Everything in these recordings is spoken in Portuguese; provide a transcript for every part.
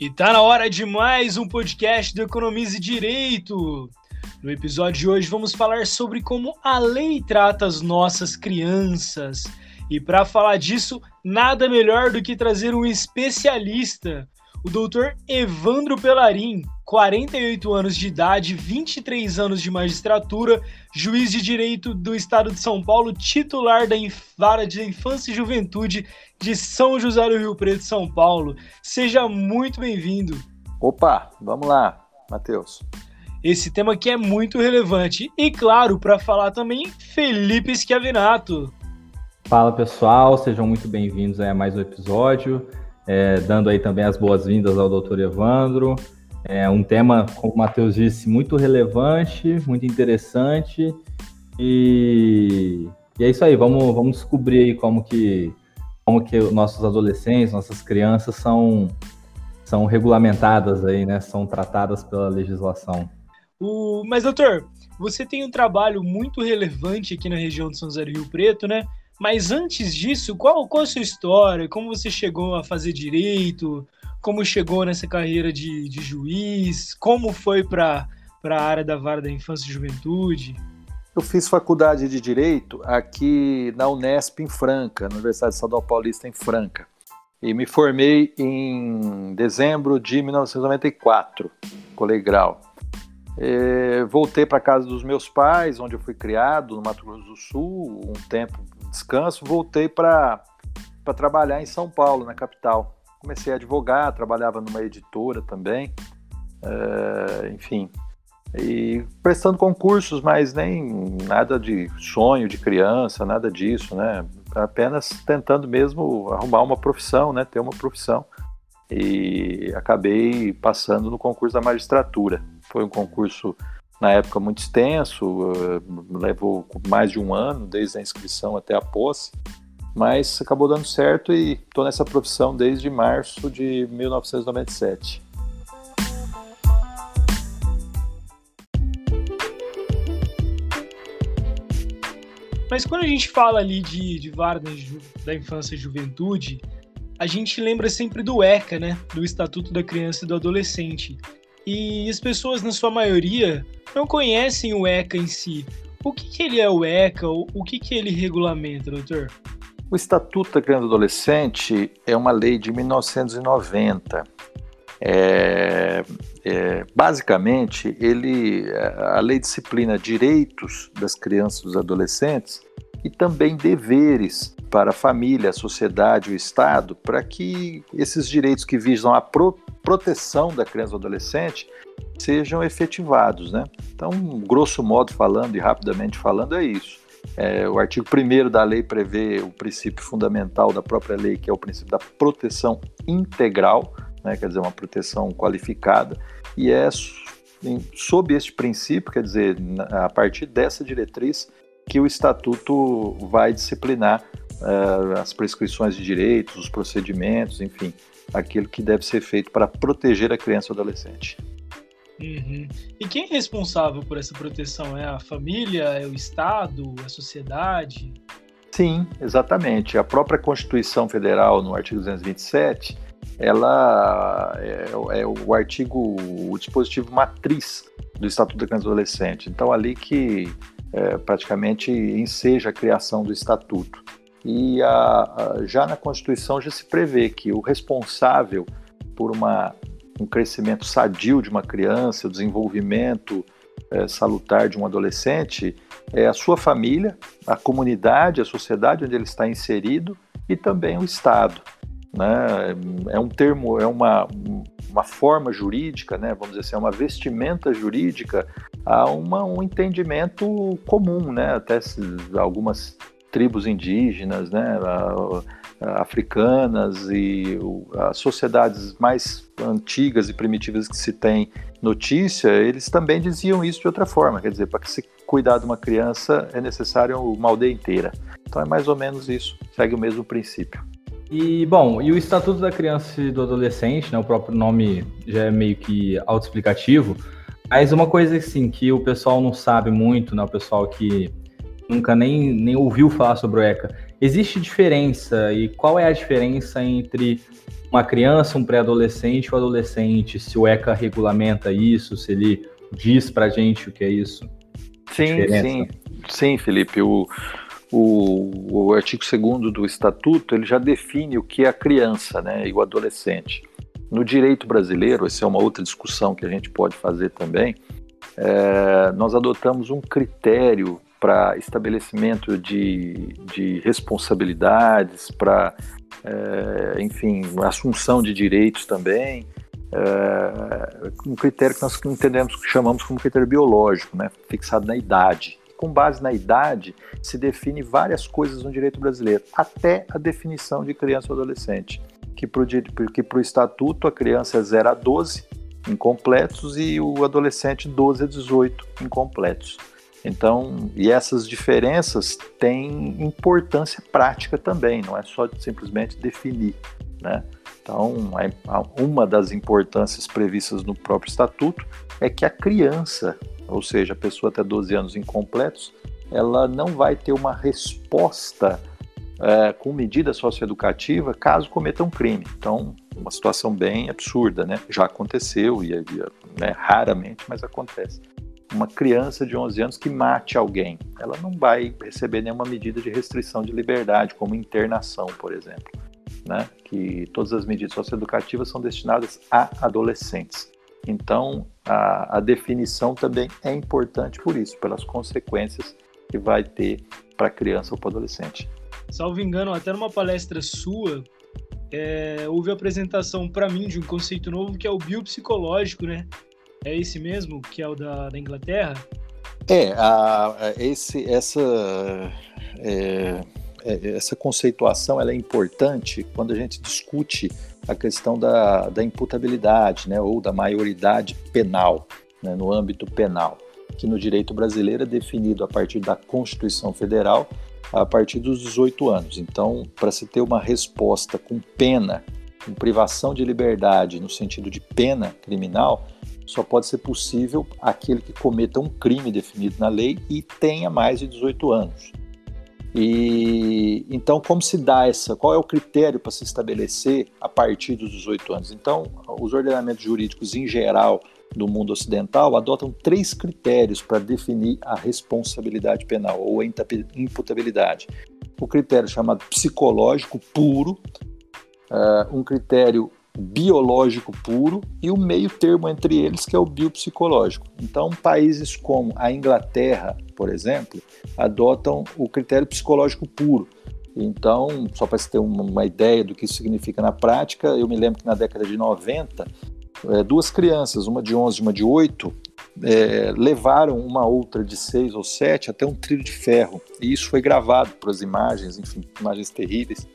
E tá na hora de mais um podcast do Economize Direito. No episódio de hoje vamos falar sobre como a lei trata as nossas crianças. E para falar disso, nada melhor do que trazer um especialista, o doutor Evandro Pelarim, 48 anos de idade, 23 anos de magistratura, juiz de direito do estado de São Paulo, titular da Vara de Infância e Juventude de São José do Rio Preto, São Paulo. Seja muito bem-vindo. Opa, vamos lá, Matheus. Esse tema aqui é muito relevante. E claro, para falar também, Felipe Schiavinato. Fala pessoal, sejam muito bem-vindos a mais um episódio. É, dando aí também as boas-vindas ao doutor Evandro. É um tema, como o Matheus disse, muito relevante, muito interessante. E, e, é isso aí, vamos, vamos descobrir aí como que, como que nossos adolescentes, nossas crianças são, são regulamentadas aí, né? São tratadas pela legislação. O, mas, doutor, você tem um trabalho muito relevante aqui na região de São José do Rio Preto, né? Mas antes disso, qual, qual a sua história? Como você chegou a fazer direito? como chegou nessa carreira de, de juiz, como foi para a área da vara da infância e juventude? Eu fiz faculdade de Direito aqui na Unesp em Franca, na Universidade Estadual Paulista em Franca. E me formei em dezembro de 1994, colegial. E voltei para casa dos meus pais, onde eu fui criado, no Mato Grosso do Sul, um tempo descanso. Voltei para trabalhar em São Paulo, na capital comecei a advogar, trabalhava numa editora também, é, enfim, e prestando concursos, mas nem nada de sonho de criança, nada disso, né? Apenas tentando mesmo arrumar uma profissão, né? Ter uma profissão. E acabei passando no concurso da magistratura. Foi um concurso na época muito extenso, eh, levou mais de um ano, desde a inscrição até a posse mas acabou dando certo e estou nessa profissão desde março de 1997. Mas quando a gente fala ali de, de da infância e juventude, a gente lembra sempre do ECA, né? Do Estatuto da Criança e do Adolescente. E as pessoas, na sua maioria, não conhecem o ECA em si. O que, que ele é o ECA? O, que, que ele regulamenta, doutor? O Estatuto da Criança e Adolescente é uma lei de 1990. É, é, basicamente, ele, a lei disciplina direitos das crianças e dos adolescentes e também deveres para a família, a sociedade, o Estado, para que esses direitos que visam a pro, proteção da criança e do adolescente sejam efetivados. Né? Então, grosso modo falando e rapidamente falando, é isso. É, o artigo 1 da lei prevê o princípio fundamental da própria lei, que é o princípio da proteção integral, né, quer dizer, uma proteção qualificada, e é sob este princípio, quer dizer, a partir dessa diretriz, que o Estatuto vai disciplinar uh, as prescrições de direitos, os procedimentos, enfim, aquilo que deve ser feito para proteger a criança ou adolescente. Uhum. E quem é responsável por essa proteção? É a família, é o Estado, a sociedade? Sim, exatamente. A própria Constituição Federal, no artigo 227, ela é, é o artigo, o dispositivo matriz do Estatuto da Criança e Adolescente. Então, ali que é, praticamente enseja a criação do Estatuto. E a, a, já na Constituição já se prevê que o responsável por uma um crescimento sadio de uma criança, o desenvolvimento é, salutar de um adolescente, é a sua família, a comunidade, a sociedade onde ele está inserido e também o Estado. Né? É um termo, é uma, uma forma jurídica, né? vamos dizer assim, é uma vestimenta jurídica a uma, um entendimento comum, né? até algumas tribos indígenas, né? africanas e as sociedades mais antigas e primitivas que se tem notícia, eles também diziam isso de outra forma. Quer dizer, para que se cuidar de uma criança é necessário uma aldeia inteira. Então é mais ou menos isso, segue o mesmo princípio. E, bom, e o Estatuto da Criança e do Adolescente, né, o próprio nome já é meio que autoexplicativo, mas uma coisa assim que o pessoal não sabe muito, né, o pessoal que nunca nem, nem ouviu falar sobre o ECA, existe diferença e qual é a diferença entre uma criança, um pré-adolescente e um adolescente? Se o ECA regulamenta isso, se ele diz para gente o que é isso? Sim, sim, sim, Felipe. O, o, o artigo 2 do Estatuto ele já define o que é a criança né, e o adolescente. No direito brasileiro, essa é uma outra discussão que a gente pode fazer também, é, nós adotamos um critério para estabelecimento de, de responsabilidades, para, é, enfim, assunção de direitos também, é, um critério que nós entendemos, que chamamos como critério biológico, né, fixado na idade. Com base na idade, se define várias coisas no direito brasileiro, até a definição de criança ou adolescente, que para o estatuto a criança é 0 a 12 incompletos e o adolescente 12 a 18 incompletos. Então, e essas diferenças têm importância prática também, não é só simplesmente definir, né? Então, uma das importâncias previstas no próprio estatuto é que a criança, ou seja, a pessoa até 12 anos incompletos, ela não vai ter uma resposta é, com medida socioeducativa caso cometa um crime. Então, uma situação bem absurda, né? Já aconteceu, e, né, raramente, mas acontece. Uma criança de 11 anos que mate alguém, ela não vai receber nenhuma medida de restrição de liberdade, como internação, por exemplo. Né? Que todas as medidas socioeducativas são destinadas a adolescentes. Então, a, a definição também é importante por isso, pelas consequências que vai ter para a criança ou para o adolescente. Salvo engano, até numa palestra sua, é, houve a apresentação para mim de um conceito novo que é o biopsicológico, né? É esse mesmo, que é o da, da Inglaterra? É, a, a esse, essa, é, é, essa conceituação ela é importante quando a gente discute a questão da, da imputabilidade, né, ou da maioridade penal, né, no âmbito penal, que no direito brasileiro é definido a partir da Constituição Federal a partir dos 18 anos. Então, para se ter uma resposta com pena, com privação de liberdade no sentido de pena criminal, só pode ser possível aquele que cometa um crime definido na lei e tenha mais de 18 anos. E então como se dá essa, qual é o critério para se estabelecer a partir dos 18 anos? Então, os ordenamentos jurídicos em geral do mundo ocidental adotam três critérios para definir a responsabilidade penal ou a imputabilidade. O critério chamado psicológico puro, uh, um critério biológico puro e o meio termo entre eles que é o biopsicológico. Então, países como a Inglaterra, por exemplo, adotam o critério psicológico puro. Então, só para você ter uma, ideia do que isso significa na prática, eu me lembro que na década de 90 é, duas crianças, uma de 11 e uma de 8, é, levaram uma outra de 6 ou 7 até um trilho de ferro. E isso foi gravado para as imagens, enfim, imagens terríveis.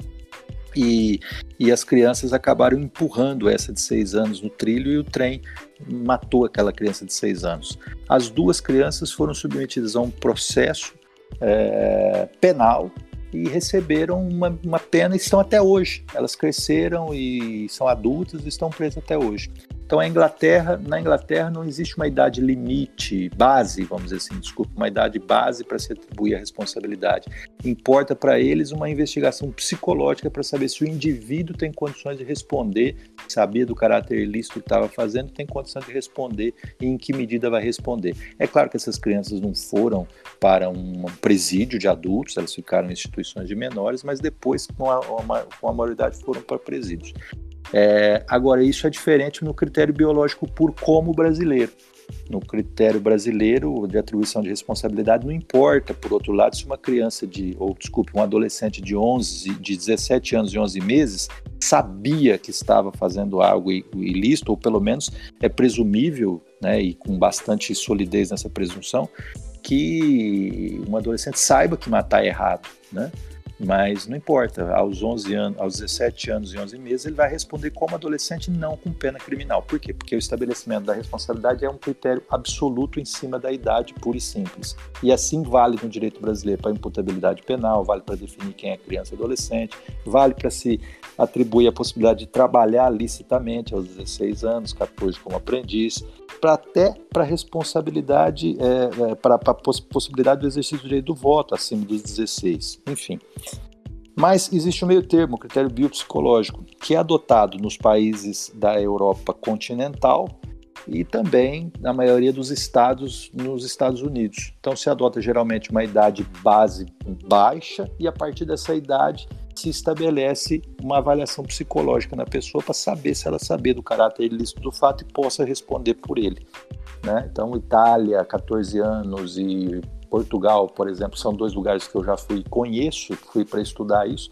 E, e as crianças acabaram empurrando essa de 6 anos no trilho e o trem matou aquela criança de 6 anos. As duas crianças foram submetidas a um processo é, penal e receberam uma, uma pena e estão até hoje. Elas cresceram e são adultas e estão presas até hoje. Então a Inglaterra, na Inglaterra não existe uma idade limite, base, vamos dizer assim, desculpa, uma idade base para se atribuir a responsabilidade. Importa para eles uma investigação psicológica para saber se o indivíduo tem condições de responder, sabia do caráter ilícito que estava fazendo, tem condições de responder e em que medida vai responder. É claro que essas crianças não foram para um presídio de adultos, elas ficaram em instituições de menores, mas depois, com a, com a maioridade, foram para presídios. É, agora, isso é diferente no critério biológico por como brasileiro. No critério brasileiro de atribuição de responsabilidade, não importa, por outro lado, se uma criança de, ou desculpe, um adolescente de 11, de 17 anos e 11 meses sabia que estava fazendo algo ilícito, ou pelo menos é presumível, né, e com bastante solidez nessa presunção, que um adolescente saiba que matar é errado, né? Mas não importa, aos 11 anos, aos 17 anos e 11 meses, ele vai responder como adolescente, não com pena criminal. Por quê? Porque o estabelecimento da responsabilidade é um critério absoluto em cima da idade pura e simples. E assim vale no direito brasileiro para imputabilidade penal, vale para definir quem é criança e adolescente, vale para se atribuir a possibilidade de trabalhar licitamente aos 16 anos, 14 como aprendiz, para até para responsabilidade, é, é, para a possibilidade do exercício do direito do voto acima dos 16. Enfim. Mas existe um meio termo, o critério biopsicológico, que é adotado nos países da Europa continental e também na maioria dos estados nos Estados Unidos. Então se adota geralmente uma idade base baixa e a partir dessa idade se estabelece uma avaliação psicológica na pessoa para saber se ela saber do caráter ilícito do fato e possa responder por ele. Né? Então Itália, 14 anos e Portugal, por exemplo, são dois lugares que eu já fui conheço, fui para estudar isso.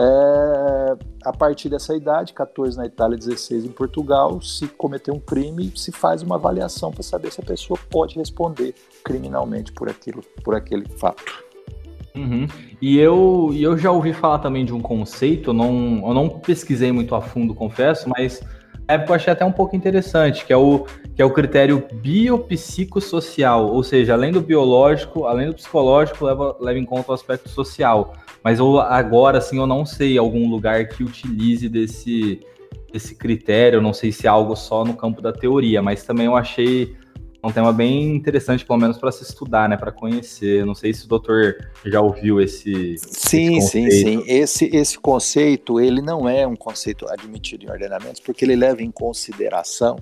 É, a partir dessa idade, 14 na Itália, 16 em Portugal, se cometer um crime, se faz uma avaliação para saber se a pessoa pode responder criminalmente por aquilo, por aquele fato. Uhum. E eu, eu já ouvi falar também de um conceito, eu não, eu não pesquisei muito a fundo, confesso, mas na época eu achei até um pouco interessante, que é o, que é o critério biopsicossocial, ou seja, além do biológico, além do psicológico, leva, leva em conta o aspecto social. Mas eu, agora, assim, eu não sei algum lugar que utilize desse, desse critério, não sei se é algo só no campo da teoria, mas também eu achei um tema bem interessante, pelo menos para se estudar, né, para conhecer. Não sei se o doutor já ouviu esse. Sim, esse sim, sim. Esse, esse conceito, ele não é um conceito admitido em ordenamentos, porque ele leva em consideração,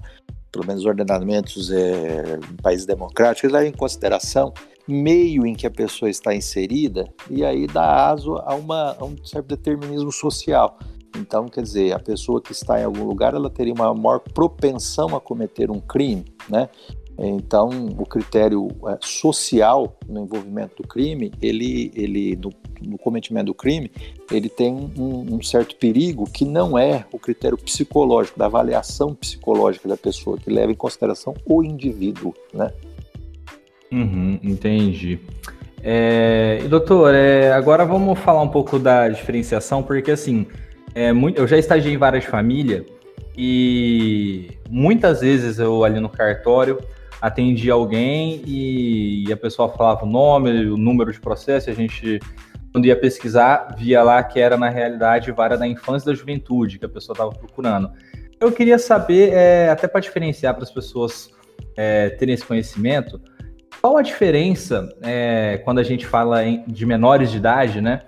pelo menos ordenamentos é, em países democráticos, ele leva em consideração meio em que a pessoa está inserida e aí dá aso a, uma, a um certo determinismo social. Então, quer dizer, a pessoa que está em algum lugar, ela teria uma maior propensão a cometer um crime, né? Então, o critério é, social no envolvimento do crime, ele, ele no, no cometimento do crime, ele tem um, um, certo perigo que não é o critério psicológico, da avaliação psicológica da pessoa, que leva em consideração o indivíduo, né? Uhum, entendi. É, doutor, é, agora vamos falar um pouco da diferenciação, porque assim, é, muito, eu já estagiei em várias famílias e muitas vezes eu ali no cartório atendia alguém e, e a pessoa falava o nome, o número de processo, a gente, quando ia pesquisar, via lá que era, na realidade, vara da infância e da juventude que a pessoa estava procurando. Eu queria saber, é, até para diferenciar para as pessoas é, terem esse conhecimento, qual a diferença é, quando a gente fala em, de menores de idade, né?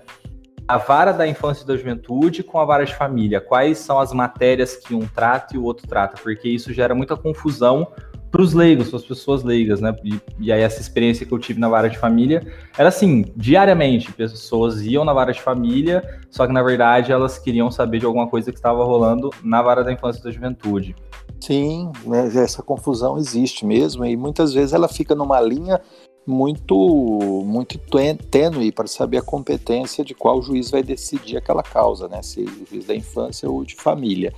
A vara da infância e da juventude com a vara de família. Quais são as matérias que um trata e o outro trata? Porque isso gera muita confusão para os leigos, para as pessoas leigas, né? E, e, aí essa experiência que eu tive na vara de família era assim, diariamente, pessoas iam na vara de família, só que na verdade elas queriam saber de alguma coisa que estava rolando na vara da infância e da juventude. Sim, né, essa confusão existe mesmo e muitas vezes ela fica numa linha muito muito tênue para saber a competência de qual juiz vai decidir aquela causa, né? Se o juiz da infância ou de família.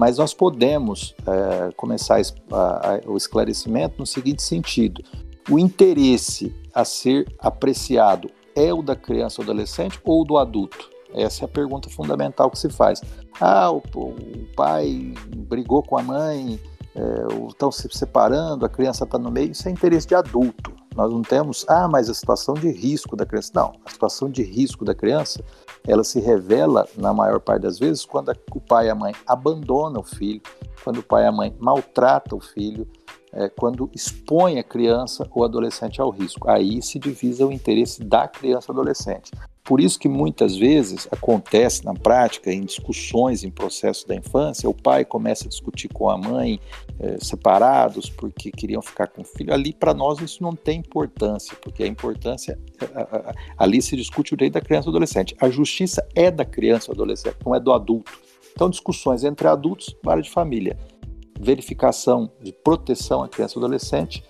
Mas nós podemos é, começar a, a, o esclarecimento no seguinte sentido: o interesse a ser apreciado é o da criança ou adolescente ou do adulto? Essa é a pergunta fundamental que se faz. Ah, o, o pai brigou com a mãe, é, estão se separando, a criança está no meio, isso é interesse de adulto. Nós não temos, ah, mas a situação de risco da criança. Não, a situação de risco da criança ela se revela, na maior parte das vezes, quando o pai e a mãe abandonam o filho, quando o pai e a mãe maltratam o filho, é, quando expõe a criança ou adolescente ao risco. Aí se divisa o interesse da criança adolescente. Por isso que muitas vezes acontece na prática, em discussões em processo da infância, o pai começa a discutir com a mãe é, separados porque queriam ficar com o filho. Ali, para nós, isso não tem importância, porque a importância, ali se discute o direito da criança e do adolescente. A justiça é da criança ou adolescente, não é do adulto. Então, discussões entre adultos, vara de família. Verificação de proteção à criança e adolescente,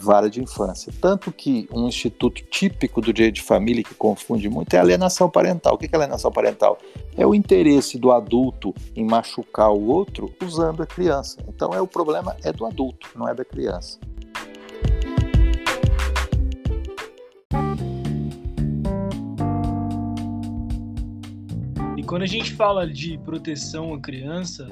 vara de infância. Tanto que um instituto típico do direito de família que confunde muito é a alienação parental. O que é alienação parental? É o interesse do adulto em machucar o outro usando a criança. Então é o problema é do adulto, não é da criança. E quando a gente fala de proteção à criança,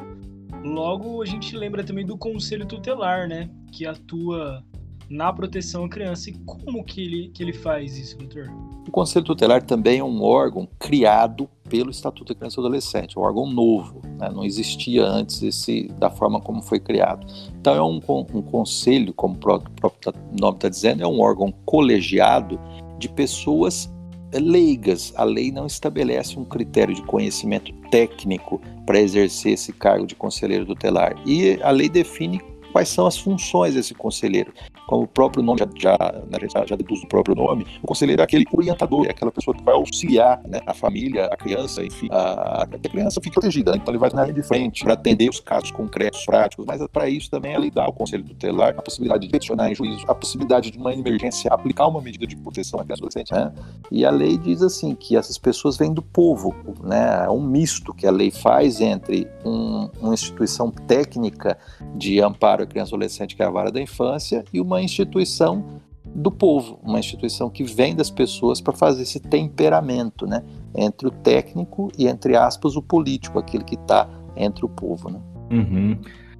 logo a gente lembra também do conselho tutelar, né? Que atua na proteção à criança. E como que ele, que ele faz isso, doutor? O Conselho Tutelar também é um órgão criado pelo Estatuto da Criança e Adolescente, um órgão novo, né? não existia antes esse, da forma como foi criado. Então é um, um conselho, como o próprio nome está dizendo, é um órgão colegiado de pessoas leigas. A lei não estabelece um critério de conhecimento técnico para exercer esse cargo de conselheiro tutelar. E a lei define quais são as funções desse conselheiro como o próprio nome já, né, já, já deduz o próprio nome, o conselheiro é aquele orientador, é aquela pessoa que vai auxiliar né, a família, a criança, enfim, a, a criança fique protegida. Né? Então ele vai na linha de frente para atender os casos concretos, práticos, mas para isso também é dá ao conselho tutelar a possibilidade de peticionar em juízo, a possibilidade de uma emergência aplicar uma medida de proteção à criança adolescente. Né? E a lei diz assim que essas pessoas vêm do povo, né? É um misto que a lei faz entre um, uma instituição técnica de amparo criança adolescente, que é a vara da infância, e uma instituição do povo, uma instituição que vem das pessoas para fazer esse temperamento, né, entre o técnico e entre aspas o político, aquele que está entre o povo, né? Uhum.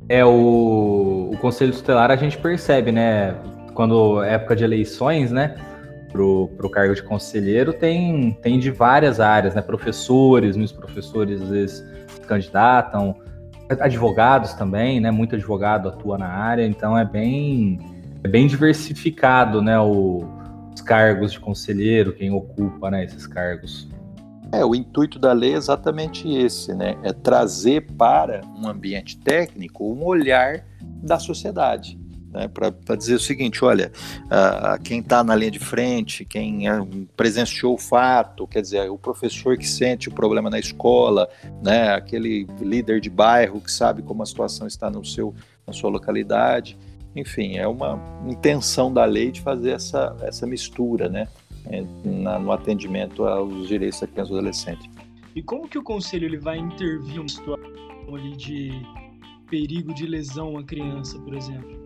É o, o conselho tutelar a gente percebe, né, quando é época de eleições, né, pro, pro cargo de conselheiro tem tem de várias áreas, né, professores, muitos professores às vezes candidatam, advogados também, né, muito advogado atua na área, então é bem é bem diversificado, né, o, os cargos de conselheiro, quem ocupa, né, esses cargos. É, o intuito da lei é exatamente esse, né? É trazer para um ambiente técnico um olhar da sociedade. Né, para dizer o seguinte: olha, uh, quem está na linha de frente, quem uh, presenciou o fato, quer dizer, o professor que sente o problema na escola, né, aquele líder de bairro que sabe como a situação está no seu, na sua localidade enfim, é uma intenção da lei de fazer essa, essa mistura, né, é, na, no atendimento aos direitos da criança e do adolescente. E como que o conselho ele vai intervir em situação ali de perigo de lesão à criança, por exemplo?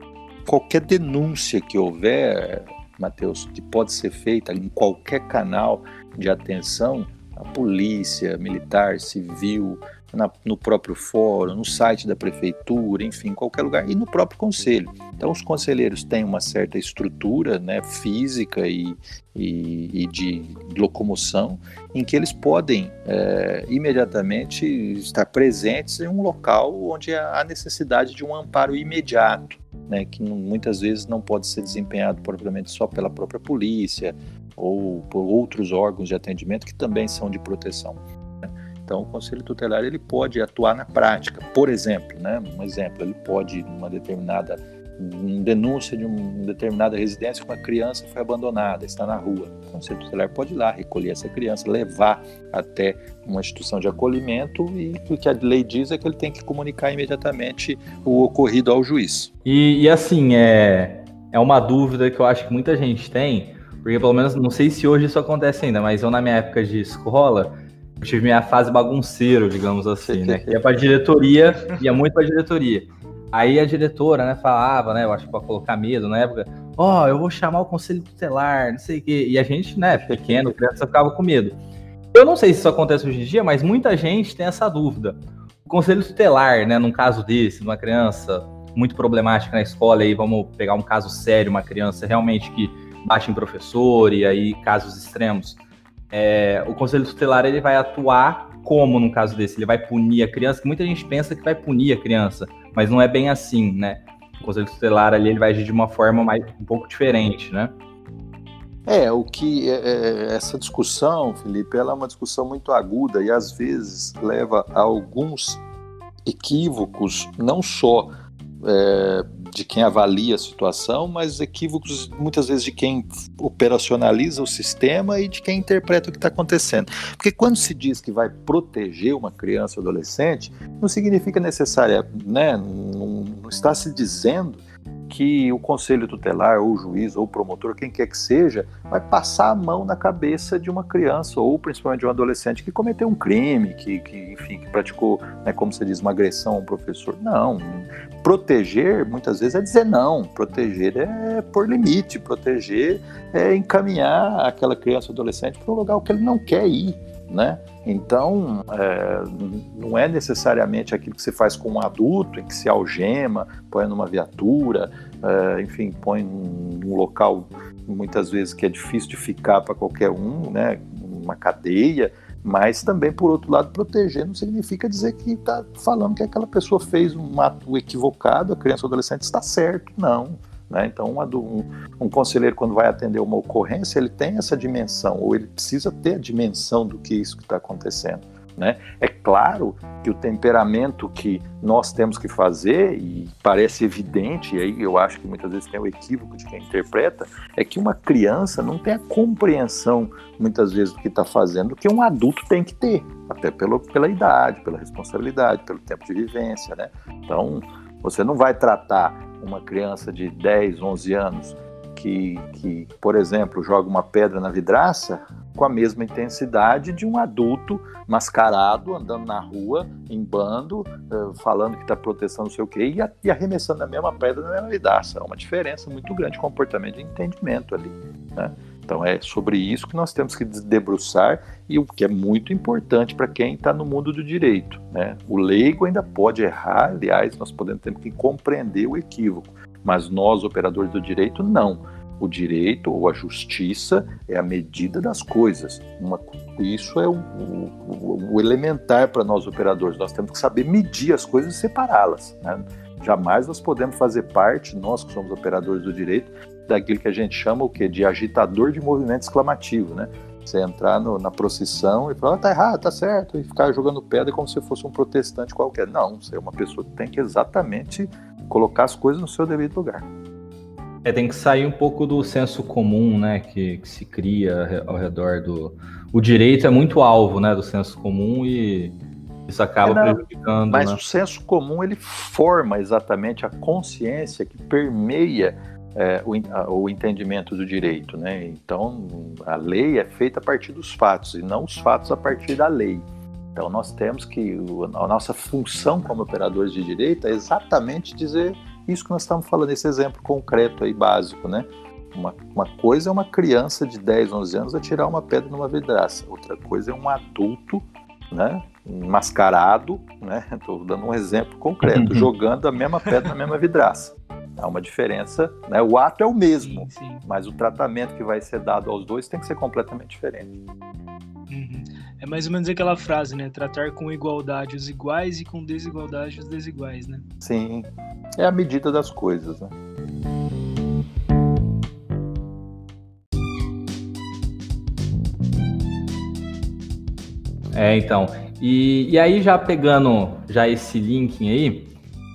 Qualquer denúncia que houver, Matheus, que pode ser feita em qualquer canal de atenção, a polícia, militar, civil, na, no próprio fórum, no site da prefeitura, enfim, qualquer lugar, e no próprio conselho. Então, os conselheiros têm uma certa estrutura né, física e, e, e de locomoção em que eles podem é, imediatamente estar presentes em um local onde há necessidade de um amparo imediato, né, que muitas vezes não pode ser desempenhado propriamente só pela própria polícia ou por outros órgãos de atendimento que também são de proteção. Então, o conselho tutelar ele pode atuar na prática. Por exemplo, né, um exemplo, ele pode, numa determinada uma denúncia de uma determinada residência que uma criança foi abandonada, está na rua. O conselho tutelar pode ir lá recolher essa criança, levar até uma instituição de acolhimento e o que a lei diz é que ele tem que comunicar imediatamente o ocorrido ao juiz. E, e assim, é, é uma dúvida que eu acho que muita gente tem, porque pelo menos, não sei se hoje isso acontece ainda, mas eu na minha época de escola, tive minha fase bagunceiro, digamos assim, né? Que ia pra diretoria, ia muito pra diretoria. Aí a diretora, né, falava, né, eu acho que pra colocar medo na época, ó, oh, eu vou chamar o conselho tutelar, não sei o quê. E a gente, né, pequeno, criança, ficava com medo. Eu não sei se isso acontece hoje em dia, mas muita gente tem essa dúvida. O conselho tutelar, né, num caso desse, de uma criança muito problemática na escola, aí vamos pegar um caso sério, uma criança realmente que bate em professor e aí casos extremos é, o conselho tutelar ele vai atuar como no caso desse? Ele vai punir a criança, que muita gente pensa que vai punir a criança, mas não é bem assim, né? O conselho tutelar ali ele vai agir de uma forma mais um pouco diferente, né? É, o que é, é, essa discussão, Felipe, ela é uma discussão muito aguda e às vezes leva a alguns equívocos, não só é, de quem avalia a situação, mas equívocos muitas vezes de quem operacionaliza o sistema e de quem interpreta o que está acontecendo. Porque quando se diz que vai proteger uma criança ou adolescente, não significa necessariamente, né, não, não está se dizendo que o conselho tutelar, ou o juiz, ou o promotor, quem quer que seja, vai passar a mão na cabeça de uma criança, ou principalmente de um adolescente que cometeu um crime, que, que enfim, que praticou, né, como você diz, uma agressão a um professor. Não. Proteger, muitas vezes, é dizer não. Proteger é pôr limite. Proteger é encaminhar aquela criança ou adolescente para um lugar que ele não quer ir né? Então, é, não é necessariamente aquilo que você faz com um adulto, em que se algema, põe numa viatura, é, enfim, põe num local muitas vezes que é difícil de ficar para qualquer um, né? Uma cadeia, mas também, por outro lado, proteger não significa dizer que está falando que aquela pessoa fez um ato equivocado, a criança ou adolescente está certo, não. Né? Então, um, um, conselheiro, quando vai atender uma ocorrência, ele tem essa dimensão, ou ele precisa ter a dimensão do que isso que está acontecendo. Né? É claro que o temperamento que nós temos que fazer, e parece evidente, e aí eu acho que muitas vezes tem o equívoco de quem interpreta, é que uma criança não tem a compreensão, muitas vezes, do que está fazendo, que um adulto tem que ter, até pelo, pela idade, pela responsabilidade, pelo tempo de vivência. Né? Então, você não vai tratar uma criança de 10, 11 anos que, que, por exemplo, joga uma pedra na vidraça com a mesma intensidade de um adulto mascarado andando na rua, em bando, uh, falando que está proteção não sei o quê, e, e, arremessando a mesma pedra na mesma vidraça. É uma diferença muito grande de comportamento e entendimento ali. Né? Então é sobre isso que nós temos que debruçar e o que é muito importante para quem está no mundo do direito. Né? O leigo ainda pode errar, aliás, nós podemos ter que compreender o equívoco, mas nós, operadores do direito, não. O direito ou a justiça é a medida das coisas. Uma, isso é o, o, o elementar para nós, operadores. Nós temos que saber medir as coisas e separá-las. Né? Jamais nós podemos fazer parte, nós que somos operadores do direito, daquilo que a gente chama o quê? De agitador de movimento exclamativo, né? Você entrar no, na procissão e falar, ah, tá errado, tá certo, e ficar jogando pedra como se fosse um protestante qualquer. Não, você é uma pessoa que tem que exatamente colocar as coisas no seu devido lugar. É, tem que sair um pouco do senso comum, né, que, que, se cria ao redor do... O direito é muito alvo, né, do senso comum e isso acaba é, prejudicando. Mas né? o senso comum, ele forma exatamente a consciência que permeia é, o, a, o, entendimento do direito, né? Então, a lei é feita a partir dos fatos e não os fatos a partir da lei. Então, nós temos que a nossa função como operadores de direito é exatamente dizer isso que nós estamos falando, esse exemplo concreto aí básico, né? Uma, uma coisa é uma criança de 10, 11 anos atirar uma pedra numa vidraça, outra coisa é um adulto, né? Mascarado, né? Estou dando um exemplo concreto, jogando a mesma pedra na mesma vidraça. Há uma diferença, né? O ato é o mesmo, sim, sim. mas o tratamento que vai ser dado aos dois tem que ser completamente diferente. Uhum. É mais ou menos aquela frase, né? Tratar com igualdade os iguais e com desigualdade os desiguais, né? Sim, é a medida das coisas, né? É, então. E, e aí, já pegando já esse link aí,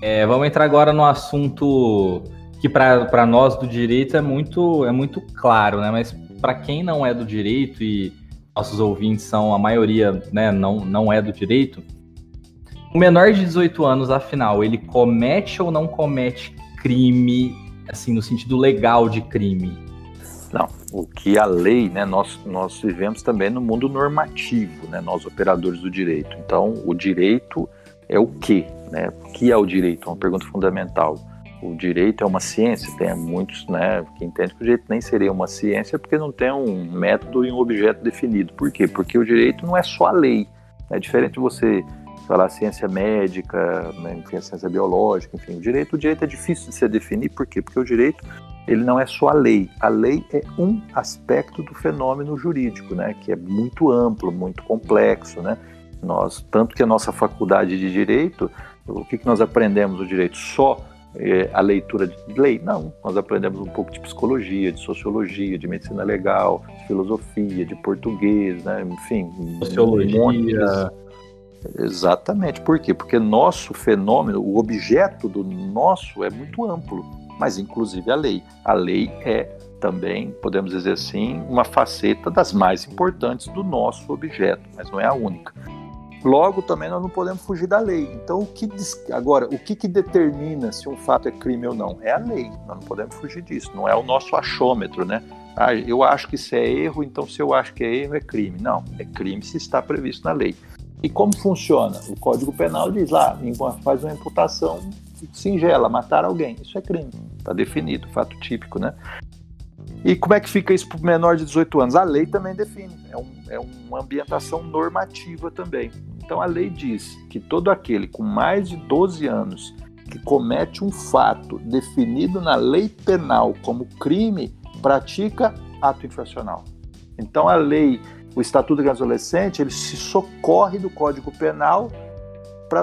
é, vamos entrar agora no assunto que para nós do direito é muito, é muito claro, né? Mas para quem não é do direito e nossos ouvintes são a maioria, né, não, não é do direito, o menor de 18 anos, afinal, ele comete ou não comete crime, assim, no sentido legal de crime? Não, o que a lei, né, nós, nós vivemos também no mundo normativo, né, nós operadores do direito. Então, o direito é o quê? Né? O que é o direito? É uma pergunta fundamental. O direito é uma ciência, tem muitos né, que entendem que o direito nem seria uma ciência porque não tem um método e um objeto definido. Por quê? Porque o direito não é só a lei. É diferente de você falar ciência médica, né, enfim, ciência biológica, enfim. O direito, o direito é difícil de se definir, por quê? Porque o direito ele não é só a lei. A lei é um aspecto do fenômeno jurídico, né, que é muito amplo, muito complexo, né? Nós, tanto que a nossa faculdade de direito, o que, que nós aprendemos no direito? Só é, a leitura de lei? Não, nós aprendemos um pouco de psicologia, de sociologia, de medicina legal, de filosofia, de português, né? enfim. Sociologia. Um Exatamente. Por quê? Porque nosso fenômeno, o objeto do nosso é muito amplo, mas inclusive a lei. A lei é também, podemos dizer assim, uma faceta das mais importantes do nosso objeto, mas não é a única. Logo, também nós não podemos fugir da lei. Então, o que agora, o que, que determina se um fato é crime ou não? É a lei. Nós não podemos fugir disso. Não é o nosso achômetro, né? Ah, eu acho que isso é erro, então se eu acho que é erro, é crime. Não, é crime se está previsto na lei. E como funciona? O Código Penal diz lá, faz uma imputação singela, matar alguém. Isso é crime. Está definido, fato típico, né? E como é que fica isso para o menor de 18 anos? A lei também define, é, um, é uma ambientação normativa também. Então a lei diz que todo aquele com mais de 12 anos que comete um fato definido na lei penal como crime pratica ato infracional. Então a lei, o Estatuto do Adolescente, ele se socorre do Código Penal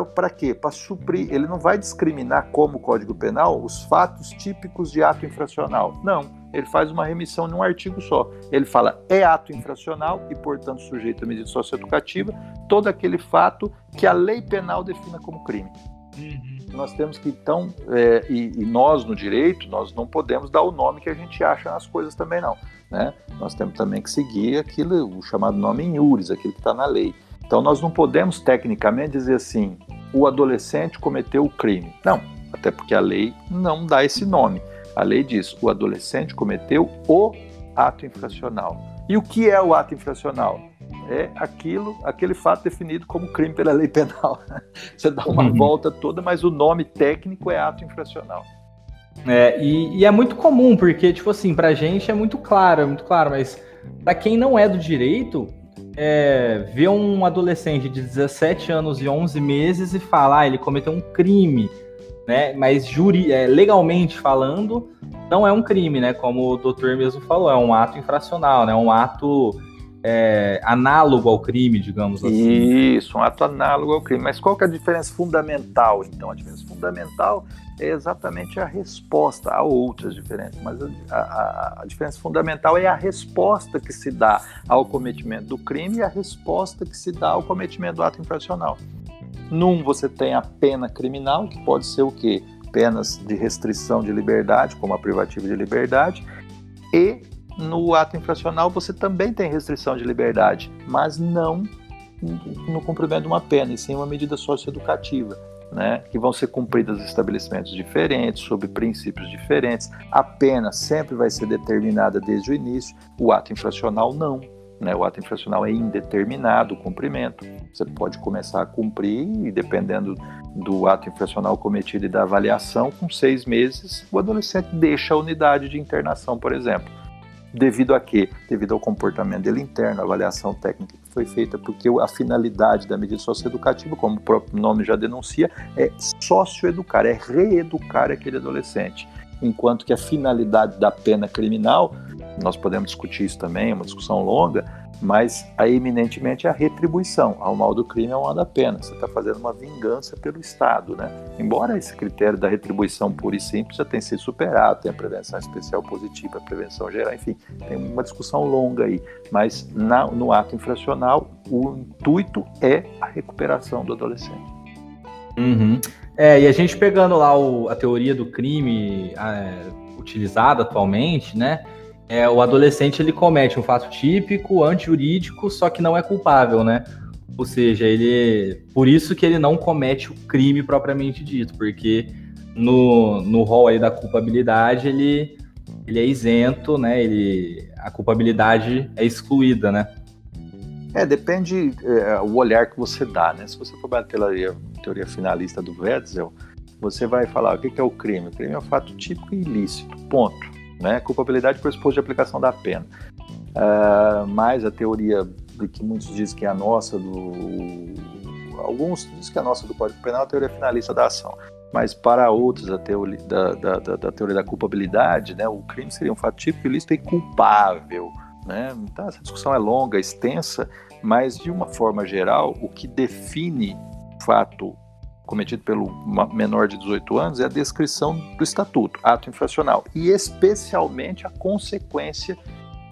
para quê? Para suprir. Ele não vai discriminar como Código Penal os fatos típicos de ato infracional. Não. Ele faz uma remissão num artigo só. Ele fala é ato infracional e, portanto, sujeito à medida socioeducativa todo aquele fato que a lei penal defina como crime. Uhum. Nós temos que, então, é, e, e, nós no direito, nós não podemos dar o nome que a gente acha nas coisas também, não. Né? Nós temos também que seguir aquilo, o chamado nome em iuris, aquilo que está na lei. Então, nós não podemos, tecnicamente, dizer assim, o adolescente cometeu o crime. Não, até porque a lei não dá esse nome. A lei diz, o adolescente cometeu o ato infracional. E o que é o ato infracional? é aquilo, aquele fato definido como crime pela lei penal. Você dá uma uhum. volta toda, mas o nome técnico é ato infracional. É, e, e, é muito comum, porque, tipo assim, pra gente é muito claro, é muito claro, mas para quem não é do direito, é, ver um adolescente de 17 anos e 11 meses e falar, ah, ele cometeu um crime, né? Mas juri, é, legalmente falando, não é um crime, né? Como o doutor mesmo falou, é um ato infracional, né? Um ato é, análogo ao crime, digamos assim. Isso, um ato análogo ao crime. Mas qual que é a diferença fundamental, então? A diferença fundamental é exatamente a resposta. Há outras diferenças, mas a, a, a diferença fundamental é a resposta que se dá ao cometimento do crime e a resposta que se dá ao cometimento do ato infracional. Num, você tem a pena criminal, que pode ser o quê? Penas de restrição de liberdade, como a privativa de liberdade, e no ato infracional você também tem restrição de liberdade, mas não no cumprimento de uma pena, e sim uma medida socioeducativa. Né, que vão ser cumpridas em estabelecimentos diferentes, sob princípios diferentes. A pena sempre vai ser determinada desde o início, o ato infracional não. Né, o ato infracional é indeterminado o cumprimento. Você pode começar a cumprir e, dependendo do ato infracional cometido e da avaliação, com seis meses, o adolescente deixa a unidade de internação, por exemplo. Devido a quê? Devido ao comportamento dele interno, avaliação técnica foi feita, porque a finalidade da medida socioeducativa, como o próprio nome já denuncia, é socioeducar, é reeducar aquele adolescente. Enquanto que a finalidade da pena criminal, nós podemos discutir isso também, é uma discussão longa, mas aí eminentemente é a retribuição. Ao mal do crime é ao mal da pena. Você está fazendo uma vingança pelo Estado, né? Embora esse critério da retribuição pura e simples já tenha sido superado, tem a prevenção especial positiva, a prevenção geral, enfim, tem uma discussão longa aí. Mas na, no ato infracional, o intuito é a recuperação do adolescente. Uhum. É, e a gente pegando lá o, a teoria do crime é, utilizada atualmente, né? É, o adolescente ele comete um fato típico, antijurídico, só que não é culpável, né? Ou seja, ele. Por isso que ele não comete o crime propriamente dito, porque no, no rol aí da culpabilidade ele, ele é isento, né? Ele, a culpabilidade é excluída, né? É, depende é, o olhar que você dá, né? Se você for bater pela teoria finalista do Wetzel, você vai falar o que é o crime. O crime é um fato típico e ilícito, ponto né? Culpabilidade pressuposto de aplicação da pena. Uh, a teoria de que muitos dizem que é a nossa do alguns dizem que é a nossa do Código Penal é a teoria finalista da ação mas para outros a teoria da, da, da, da, teoria da culpabilidade, né, o crime seria um fato típico ilícito e culpável. Né? Então essa discussão é longa, extensa, mas de uma forma geral, o que define fato cometido pelo menor de 18 anos é a descrição do estatuto, ato infracional, e especialmente a consequência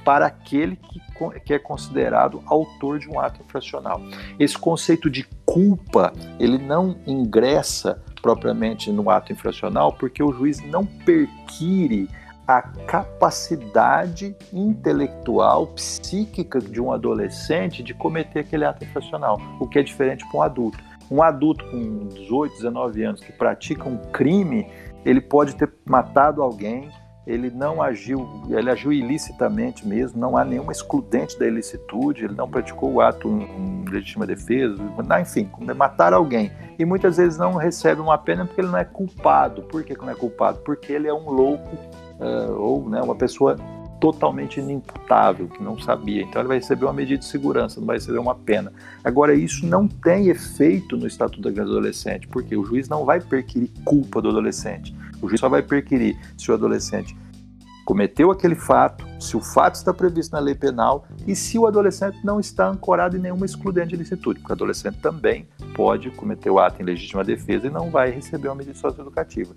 para aquele que, que é considerado autor de um ato infracional. Esse conceito de culpa, ele não ingressa propriamente no ato infracional porque o juiz não perquire a capacidade intelectual, psíquica de um adolescente de cometer aquele ato infracional, o que é diferente para um adulto. Um adulto com 18, 19 anos que pratica um crime, ele pode ter matado alguém, ele não agiu, ele agiu ilicitamente mesmo, não há nenhuma excludente da ilicitude, ele não praticou o ato em legítima defesa, enfim, matar alguém. E muitas vezes não recebe uma pena porque ele não é culpado. Por que não é culpado? Porque ele é um louco uh, ou né, uma pessoa totalmente inimputável, que não sabia. Então ele vai receber uma medida de segurança, não vai receber uma pena. Agora, isso não tem efeito no Estatuto da Criança e do Adolescente, porque o juiz não vai perquirir culpa do adolescente. O juiz só vai perquirir se o adolescente cometeu aquele fato, se o fato está previsto na lei penal e se o adolescente não está ancorado em nenhuma excludente de licitude, porque o adolescente também pode cometer o ato em legítima defesa e não vai receber uma medida socioeducativa.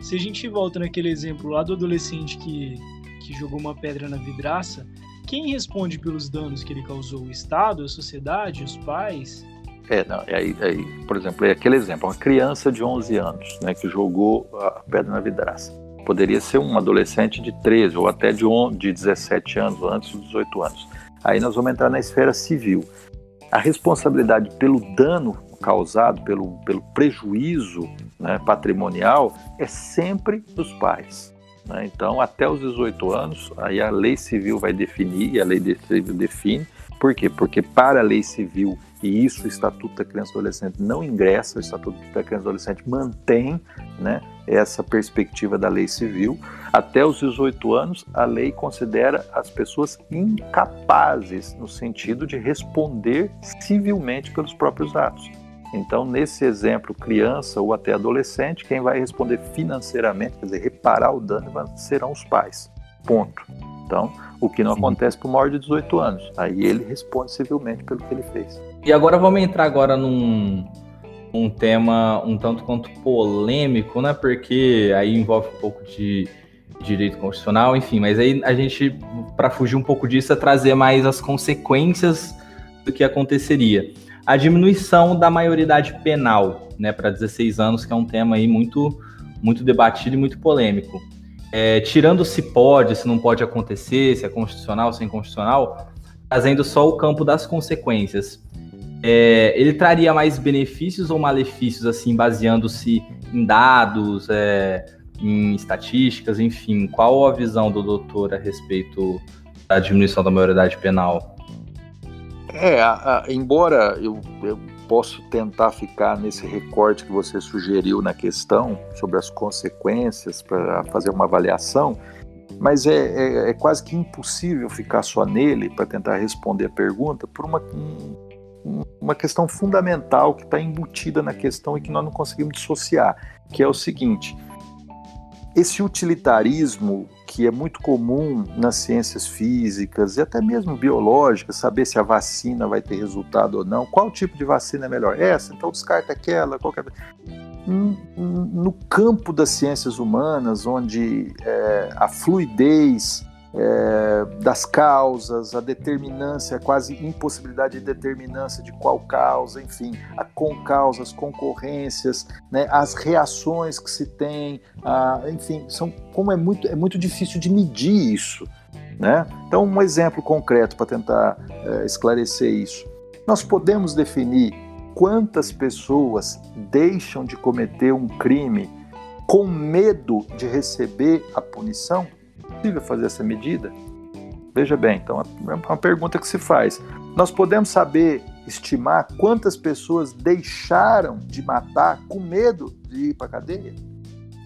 Se a gente volta naquele exemplo lá do adolescente que, que jogou uma pedra na vidraça, quem responde pelos danos que ele causou? O Estado, a sociedade, os pais? É, não, aí, aí, por exemplo, é aquele exemplo, uma criança de 11 anos né, que jogou a pedra na vidraça Poderia ser um adolescente de 13 ou até de, de 17 anos, antes dos 18 anos. Aí nós vamos entrar na esfera civil. A responsabilidade pelo dano causado, pelo, pelo prejuízo né, patrimonial, é sempre dos pais. Né? Então, até os 18 anos, aí a lei civil vai definir, e a lei civil define. Por quê? Porque para a lei civil e isso o Estatuto da Criança e Adolescente não ingressa, o Estatuto da Criança e Adolescente mantém né, essa perspectiva da lei civil. Até os 18 anos, a lei considera as pessoas incapazes no sentido de responder civilmente pelos próprios atos. Então, nesse exemplo, criança ou até adolescente, quem vai responder financeiramente, quer dizer, reparar o dano, serão os pais. Ponto. Então, o que não Sim. acontece para o maior de 18 anos. Aí ele responde civilmente pelo que ele fez. E agora vamos entrar agora num, um tema um tanto quanto polêmico, né? Porque aí envolve um pouco de direito constitucional, enfim, mas aí a gente, para fugir um pouco disso, é trazer mais as consequências do que aconteceria. A diminuição da maioridade penal, né, para 16 anos, que é um tema aí muito, muito debatido e muito polêmico. É, tirando se pode, se não pode acontecer, se é constitucional, se é inconstitucional, trazendo só o campo das consequências é, ele traria mais benefícios ou malefícios, assim, baseando-se em dados, é, em estatísticas, enfim? Qual a visão do doutor a respeito da diminuição da maioridade penal? É, a, a, embora eu, eu posso tentar ficar nesse recorte que você sugeriu na questão sobre as consequências para fazer uma avaliação, mas é, é, é, quase que impossível ficar só nele para tentar responder a pergunta por uma, uma questão fundamental que está embutida na questão e que nós não conseguimos dissociar, que é o seguinte: esse utilitarismo que é muito comum nas ciências físicas e até mesmo biológicas, saber se a vacina vai ter resultado ou não, qual tipo de vacina é melhor? Essa, então descarta aquela, qualquer. No campo das ciências humanas, onde é, a fluidez é, das causas, a determinância, a quase impossibilidade de determinância de qual causa, enfim, a com causas, concorrências, né, as reações que se tem, a, enfim, são como é muito é muito difícil de medir isso, né? Então um exemplo concreto para tentar é, esclarecer isso, nós podemos definir quantas pessoas deixam de cometer um crime com medo de receber a punição? Possível fazer essa medida? Veja bem, então é uma pergunta que se faz. Nós podemos saber estimar quantas pessoas deixaram de matar com medo de ir para a cadeia?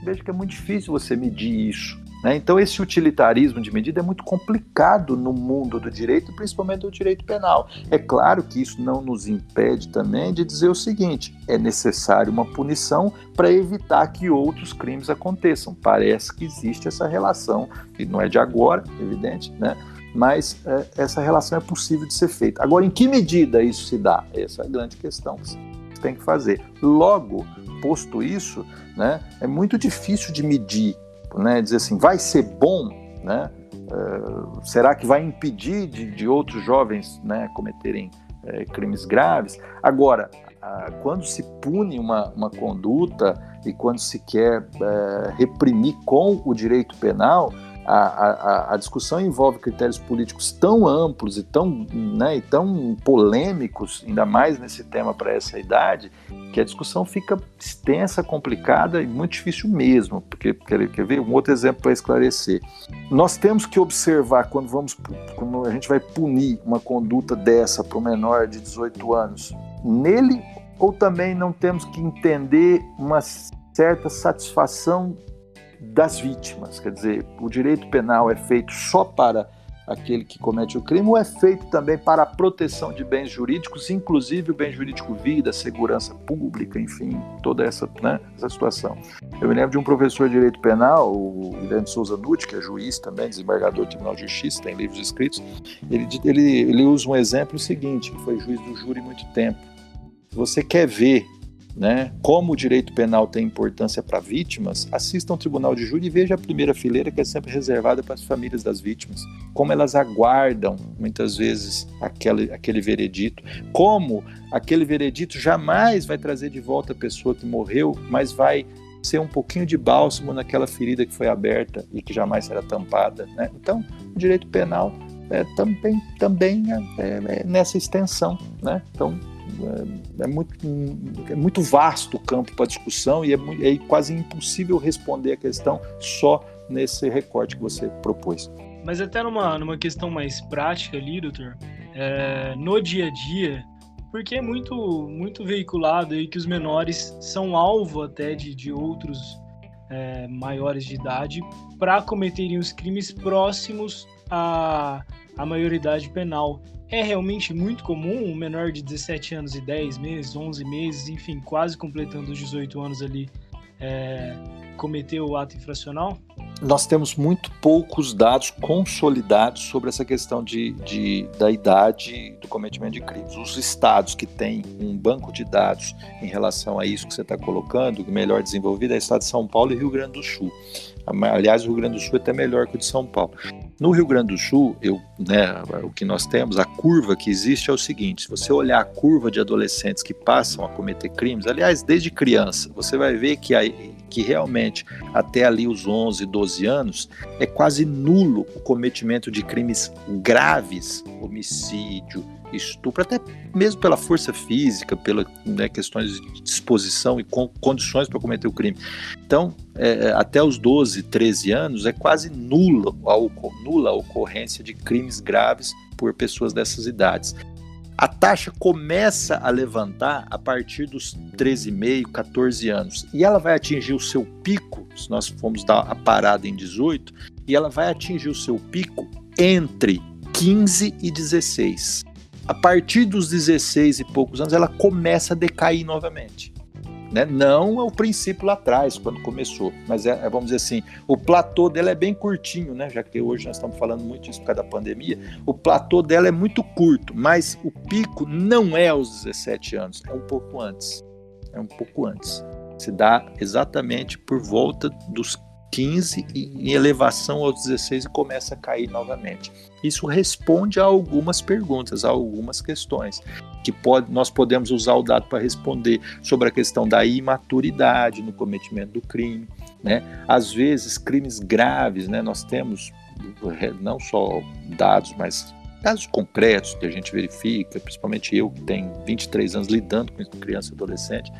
Veja que é muito difícil você medir isso. Né? Então, esse utilitarismo de medida é muito complicado no mundo do direito, principalmente do direito penal. É claro que isso não nos impede também de dizer o seguinte: é necessário uma punição para evitar que outros crimes aconteçam. Parece que existe essa relação, que não é de agora, evidente, né? mas é, essa relação é possível de ser feita. Agora, em que medida isso se dá? Essa é a grande questão que você tem que fazer. Logo, posto isso, né, é muito difícil de medir né, dizer assim, vai ser bom, né? Uh, será que vai impedir de, de outros jovens né, cometerem uh, crimes graves? Agora, uh, quando se pune uma, uma conduta e quando se quer eh, reprimir com o direito penal, a, a, a, discussão envolve critérios políticos tão amplos e tão, né, e tão polêmicos, ainda mais nesse tema para essa idade, que a discussão fica extensa, complicada e muito difícil mesmo. Porque, quer, quer ver um outro exemplo para esclarecer? Nós temos que observar quando, vamos, quando a gente vai punir uma conduta dessa para um menor de 18 anos, nele ou também não temos que entender uma certa satisfação das vítimas. Quer dizer, o direito penal é feito só para aquele que comete o crime, ou é feito também para a proteção de bens jurídicos, inclusive o bem jurídico vida, segurança pública, enfim, toda essa, né, essa situação. Eu me lembro de um professor de direito penal, o Guilherme Souza Nutti, que é juiz também, desembargador do Tribunal de Justiça, tem livros escritos, ele, ele, ele usa um exemplo seguinte, que foi juiz do júri muito tempo. Você quer ver né? Como o direito penal tem importância para vítimas, assista um tribunal de júri e veja a primeira fileira que é sempre reservada para as famílias das vítimas. Como elas aguardam, muitas vezes, aquele, aquele veredito. Como aquele veredito jamais vai trazer de volta a pessoa que morreu, mas vai ser um pouquinho de bálsamo naquela ferida que foi aberta e que jamais será tampada. Né? Então, o direito penal é, também, também é, é nessa extensão. Né? Então, é, é, muito, é muito vasto o campo para discussão e é, é quase impossível responder a questão só nesse recorte que você propôs. Mas até numa, numa questão mais prática ali, doutor, é, no dia a dia, porque é muito, muito veiculado aí que os menores são alvo até de, de outros é, maiores de idade para cometerem os crimes próximos à, à maioridade penal é realmente muito comum um menor de 17 anos e 10 meses, 11 meses, enfim, quase completando os 18 anos ali, é, cometer o ato infracional? Nós temos muito poucos dados consolidados sobre essa questão de, de, da idade do cometimento de crimes. Os estados que têm um banco de dados em relação a isso que você está colocando, melhor desenvolvido, é o estado de São Paulo e Rio Grande do Sul. Aliás, o Rio Grande do Sul é até melhor que o de São Paulo. No Rio Grande do Sul, eu, né, o que nós temos, a curva que existe é o seguinte: se você olhar a curva de adolescentes que passam a cometer crimes, aliás, desde criança, você vai ver que, que realmente até ali os 11, 12 anos é quase nulo o cometimento de crimes graves, homicídio, estupro, até mesmo pela força física, pelas né, questões de disposição e com, condições para cometer o crime. Então, é, é até os 12, 13 anos, é quase nula a, nula a ocorrência de crimes graves por pessoas dessas idades. A taxa começa a levantar a partir dos 13,5, 14 anos. E ela vai atingir o seu pico, se nós formos dar a parada em 18, e ela vai atingir o seu pico entre 15 e 16 a partir dos 16 e poucos anos, ela começa a decair novamente. Né? Não é o princípio lá atrás, quando começou, mas é, é, vamos dizer assim, o platô dela é bem curtinho, né? já que hoje nós estamos falando muito isso por causa da pandemia, o platô dela é muito curto, mas o pico não é aos 17 anos, é um pouco antes. É um pouco antes. Se dá exatamente por volta dos 15 e em elevação aos 16 e começa a cair novamente. Isso responde a algumas perguntas, a algumas questões que pode, nós podemos usar o dado para responder sobre a questão da imaturidade no cometimento do crime, né? Às vezes crimes graves, né? Nós temos não só dados, mas casos concretos que a gente verifica, principalmente eu que tenho 23 anos lidando com criança e adolescente,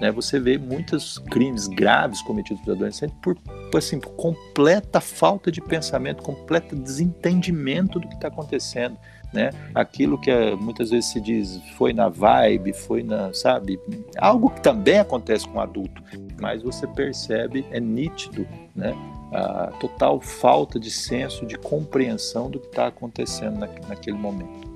né, você vê muitos crimes graves cometidos por adolescentes por, assim, por completa falta de pensamento, completo desentendimento do que está acontecendo. Né? Aquilo que é, muitas vezes se diz foi na vibe, foi na, sabe, algo que também acontece com adulto, mas você percebe, é nítido, né? A total falta de senso de compreensão do que está acontecendo na, naquele momento.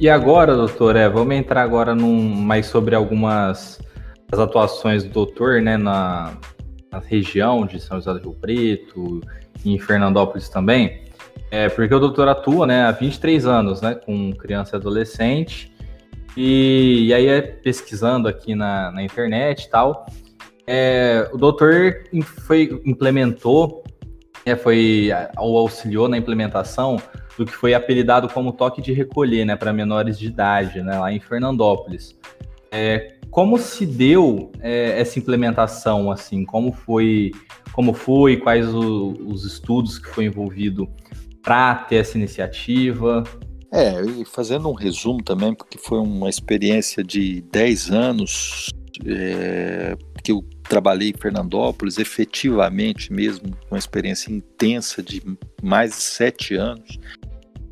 E agora, doutor, é, vamos entrar agora num, mais sobre algumas das atuações do doutor, né, na, na região de São José do Rio Preto e em Fernandópolis também. É, porque o doutor atua, né, há 23 anos, né, com criança e adolescente. E, e aí, é, pesquisando aqui na, na internet e tal, é, o doutor foi, implementou, é, foi, ou auxiliou na implementação do que foi apelidado como toque de recolher, né, para menores de idade, né, lá em Fernandópolis. É, como se deu é, essa implementação, assim, como foi, como foi, quais o, os estudos que foi envolvido para ter essa iniciativa? É, e fazendo um resumo também, porque foi uma experiência de 10 anos é, que eu trabalhei em Fernandópolis, efetivamente mesmo, uma experiência intensa de mais de sete anos,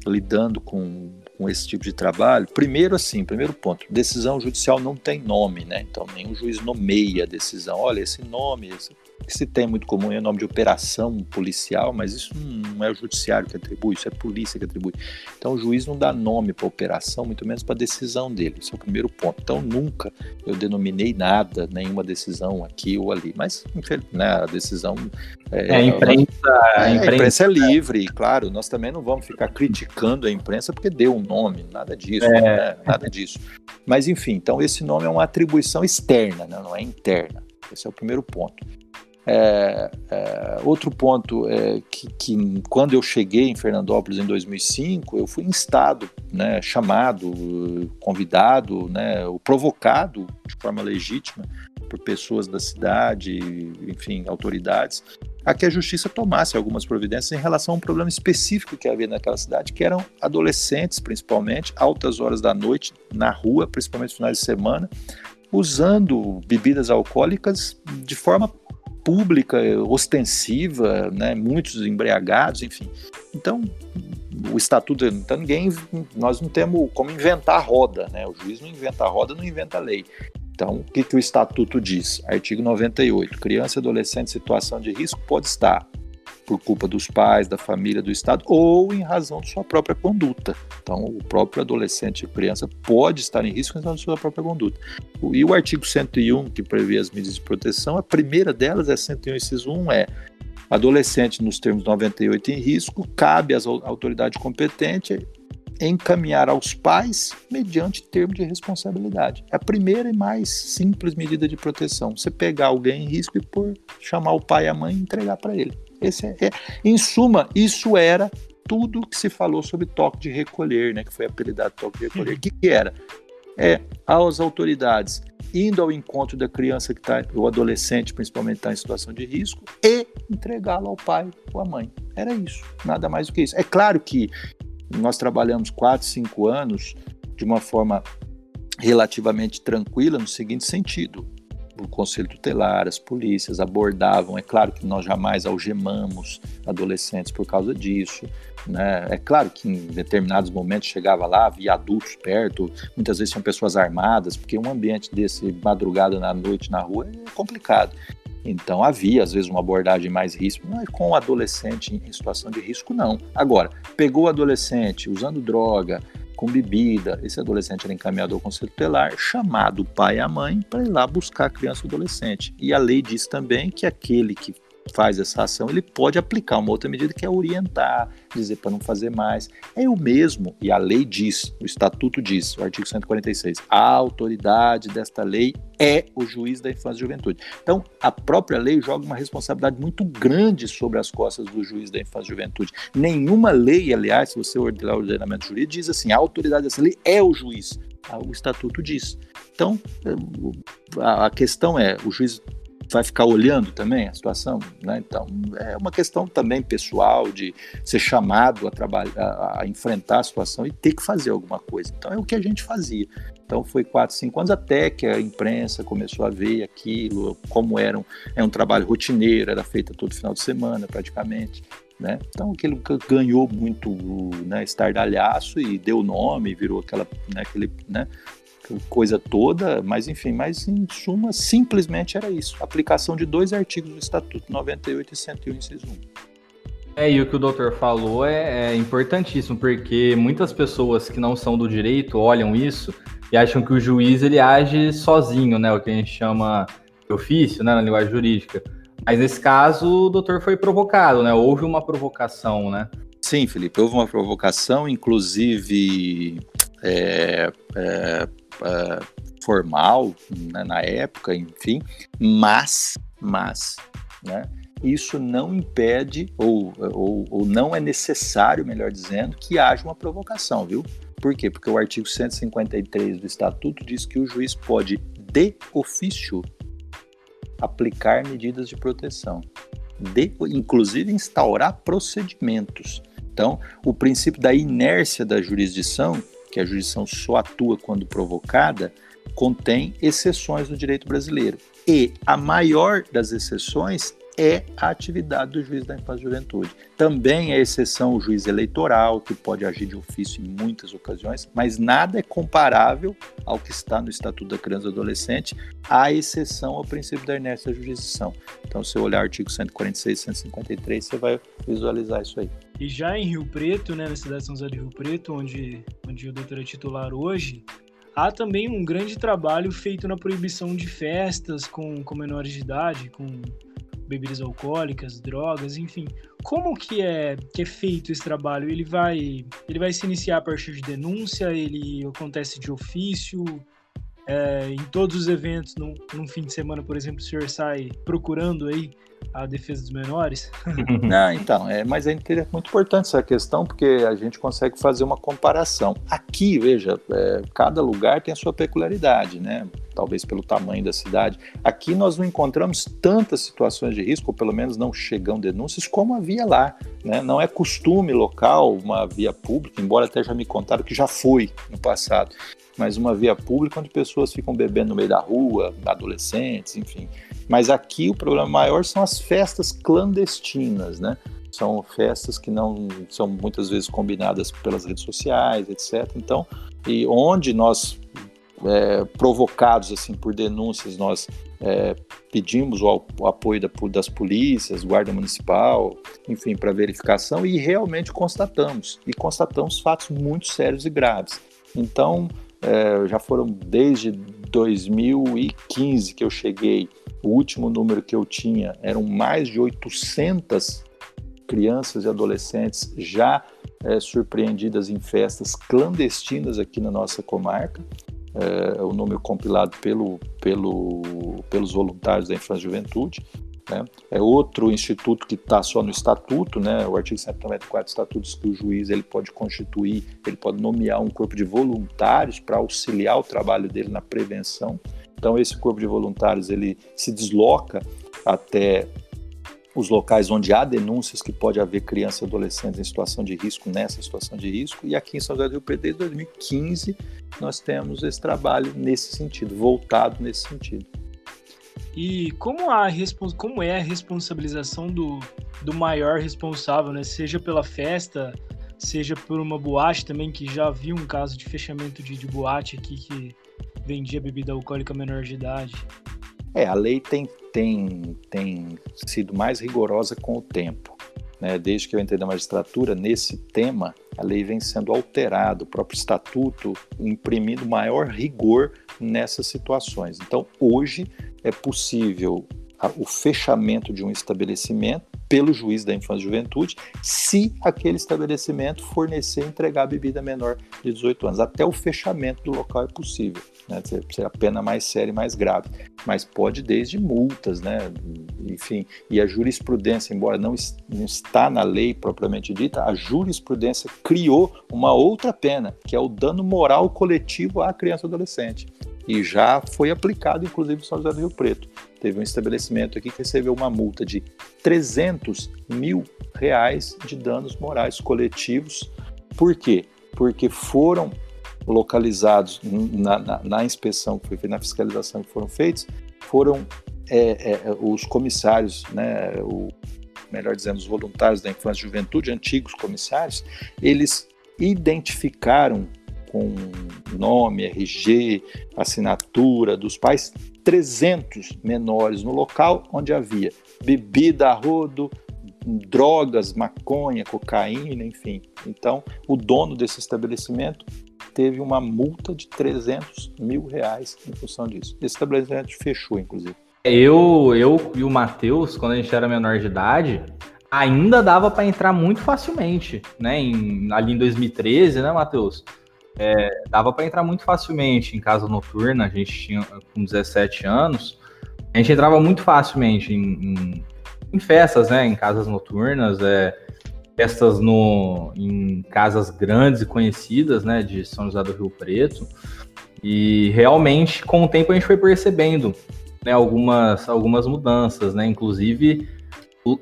lidando com, com esse tipo de trabalho, primeiro assim, primeiro ponto, decisão judicial não tem nome, né? Então nenhum juiz nomeia a decisão. Olha, esse nome, esse que se tem muito comum é o nome de operação policial, mas isso não é o judiciário que atribui, isso é a polícia que atribui. Então o juiz não dá nome para a operação, muito menos para a decisão dele. Esse é o primeiro ponto. Então nunca eu denominei nada, nenhuma decisão aqui ou ali, mas né, a decisão é, é a imprensa, é, a imprensa, a imprensa é livre, claro. Nós também não vamos ficar criticando a imprensa porque deu um nome, nada disso, é. né, nada disso. Mas enfim, então esse nome é uma atribuição externa, né, não é interna. Esse é o primeiro ponto. É, é, outro ponto é que, que, quando eu cheguei em Fernandópolis em 2005, eu fui instado, né, chamado, convidado, né, provocado de forma legítima por pessoas da cidade, enfim, autoridades, a que a justiça tomasse algumas providências em relação a um problema específico que havia naquela cidade, que eram adolescentes, principalmente, altas horas da noite, na rua, principalmente finais de semana, usando bebidas alcoólicas de forma pública, ostensiva, né, muitos embriagados, enfim. Então, o estatuto, então ninguém, nós não temos como inventar a roda, né? O juiz não inventa a roda, não inventa a lei. Então, o que, que o estatuto diz? Artigo 98. Criança e adolescente em situação de risco pode estar por culpa dos pais, da família, do Estado, ou em razão de sua própria conduta. Então, o próprio adolescente e criança pode estar em risco em razão de sua própria conduta. E o artigo 101, que prevê as medidas de proteção, a primeira delas é 101, inciso 1, é adolescente nos termos 98 em risco, cabe às autoridades competentes encaminhar aos pais mediante termo de responsabilidade. É a primeira e mais simples medida de proteção. Você pegar alguém em risco e por chamar o pai e a mãe e entregar para ele. Esse é, é, em suma, isso era tudo que se falou sobre toque de recolher, né, que foi apelidado toque de recolher. O que, que era? É as autoridades indo ao encontro da criança que está, o adolescente principalmente está em situação de risco, e entregá-lo ao pai ou à mãe. Era isso, nada mais do que isso. É claro que nós trabalhamos quatro, cinco anos de uma forma relativamente tranquila no seguinte sentido: o conselho tutelar, as polícias abordavam. É claro que nós jamais algemamos adolescentes por causa disso. Né? É claro que em determinados momentos chegava lá, havia adultos perto, muitas vezes tinham pessoas armadas, porque um ambiente desse madrugada na noite na rua é complicado. Então havia, às vezes, uma abordagem mais risco, mas com o adolescente em situação de risco, não. Agora, pegou o adolescente usando droga, com bebida, esse adolescente era encaminhado ao conselho tutelar, chamado o pai e a mãe para ir lá buscar a criança ou adolescente. E a lei diz também que aquele que faz essa ação, ele pode aplicar uma outra medida que é orientar, dizer para não fazer mais. É o mesmo, e a lei diz, o estatuto diz, o artigo 146, a autoridade desta lei é o juiz da infância e juventude. Então, a própria lei joga uma responsabilidade muito grande sobre as costas do juiz da infância e juventude. Nenhuma lei, aliás, se você olhar o ordenamento jurídico, diz assim, a autoridade dessa lei é o juiz. Ah, o estatuto diz. Então, eh, a questão é, o juiz vai ficar olhando também a situação, né? Então é uma questão também pessoal de ser chamado a trabalhar, a, enfrentar a situação e ter que fazer alguma coisa. Então é o que a gente fazia. Então foi quatro, cinco anos até que a imprensa começou a ver aquilo, como era um, é um trabalho rotineiro, era feito todo final de semana praticamente. Né? Então aquilo ganhou muito né, estardalhaço e deu nome, virou aquela, né, aquele, né, coisa toda, mas enfim, mas em suma, simplesmente era isso. Aplicação de dois artigos do Estatuto, 98 e 101, inciso 1. É, e o que o doutor falou é, é, importantíssimo, porque muitas pessoas que não são do direito olham isso e acham que o juiz ele age sozinho, né? O que a gente chama de ofício, né, na linguagem jurídica. Mas nesse caso, o doutor foi provocado, né? Houve uma provocação, né? Sim, Felipe, houve uma provocação, inclusive é, é, uh, formal né, na época, enfim, mas, mas, né, isso não impede ou, ou, ou não é necessário, melhor dizendo, que haja uma provocação, viu? Por quê? Porque o artigo 153 do Estatuto diz que o juiz pode, de ofício, aplicar medidas de proteção, de, inclusive instaurar procedimentos. Então, o princípio da inércia da jurisdição que a jurisdição só atua quando provocada, contém exceções no direito brasileiro. E a maior das exceções é a atividade do juiz da infância e juventude. Também é exceção o juiz eleitoral, que pode agir de ofício em muitas ocasiões, mas nada é comparável ao que está no Estatuto da Criança e do Adolescente, à exceção ao princípio da inércia da jurisdição. Então, se você olhar artigo 146 e 153, você vai visualizar isso aí. E já em Rio Preto, né, na cidade de São José do Rio Preto, onde, onde o doutor é titular hoje, há também um grande trabalho feito na proibição de festas com, com menores de idade, com bebidas alcoólicas, drogas, enfim. Como que é que é feito esse trabalho? Ele vai ele vai se iniciar a partir de denúncia? Ele acontece de ofício? É, em todos os eventos, num, num, fim de semana, por exemplo, o senhor sai procurando aí a defesa dos menores? Não, então, é, mas é muito importante essa questão porque a gente consegue fazer uma comparação. Aqui, veja, é, cada lugar tem a sua peculiaridade, né? Talvez pelo tamanho da cidade. Aqui nós não encontramos tantas situações de risco, ou pelo menos não chegam denúncias, como havia lá. Né? Não é costume local uma via pública, embora até já me contaram que já foi no passado mas uma via pública onde pessoas ficam bebendo no meio da rua, adolescentes, enfim. Mas aqui o problema maior são as festas clandestinas, né? São festas que não são muitas vezes combinadas pelas redes sociais, etc. Então, e onde nós é, provocados assim por denúncias, nós é, pedimos o, o apoio da, das polícias, guarda municipal, enfim, para verificação e realmente constatamos e constatamos fatos muito sérios e graves. Então, é, já foram desde 2015 que eu cheguei. O último número que eu tinha eram mais de 800 crianças e adolescentes já é, surpreendidas em festas clandestinas aqui na nossa comarca. É, o número compilado pelo, pelo, pelos voluntários da Infância e Juventude. Né? É outro instituto que está só no estatuto, né? o artigo 194 do estatuto diz que o juiz ele pode constituir, ele pode nomear um corpo de voluntários para auxiliar o trabalho dele na prevenção. Então esse corpo de voluntários ele se desloca até os locais onde há denúncias que pode haver crianças e adolescentes em situação de risco, nessa situação de risco, e aqui em São José do Rio Preto, desde 2015, nós temos esse trabalho nesse sentido, voltado nesse sentido. E como, a, como é a responsabilização do, do maior responsável, né? Seja pela festa, seja por uma boate também, que já vi um caso de fechamento de, de boate aqui que vendia bebida alcoólica menor de idade. É, a lei tem, tem, tem sido mais rigorosa com o tempo. Né? Desde que eu entrei na magistratura, nesse tema, a lei vem sendo alterada, o próprio estatuto imprimindo maior rigor nessas situações. Então, hoje é possível o fechamento de um estabelecimento pelo juiz da infância e juventude, se aquele estabelecimento fornecer e entregar bebida menor de 18 anos. Até o fechamento do local é possível, né? ser a pena mais séria e mais grave. Mas pode desde multas, né? enfim. E a jurisprudência, embora não, não está na lei propriamente dita, a jurisprudência criou uma outra pena, que é o dano moral coletivo à criança e adolescente e já foi aplicado, inclusive, em São José do Rio Preto. Teve um estabelecimento aqui que recebeu uma multa de 300 mil reais de danos morais coletivos. Por quê? Porque foram localizados na, na, na inspeção que foi feita, na fiscalização que foram feitos, foram é, é, os comissários, né, o, melhor dizendo, os voluntários da infância e juventude, antigos comissários, eles identificaram com nome, RG, assinatura dos pais, 300 menores no local onde havia bebida a rodo, drogas, maconha, cocaína, enfim. Então, o dono desse estabelecimento teve uma multa de 300 mil reais em função disso. Esse estabelecimento fechou, inclusive. Eu, eu e o Matheus, quando a gente era menor de idade, ainda dava para entrar muito facilmente, né? Em, ali em 2013, né, Matheus? É, dava para entrar muito facilmente em casa noturna, a gente tinha com 17 anos, a gente entrava muito facilmente em, em, em festas, né, em casas noturnas, é, festas no, em casas grandes e conhecidas, né, de São José do Rio Preto, e realmente com o tempo a gente foi percebendo, né, algumas, algumas mudanças, né, inclusive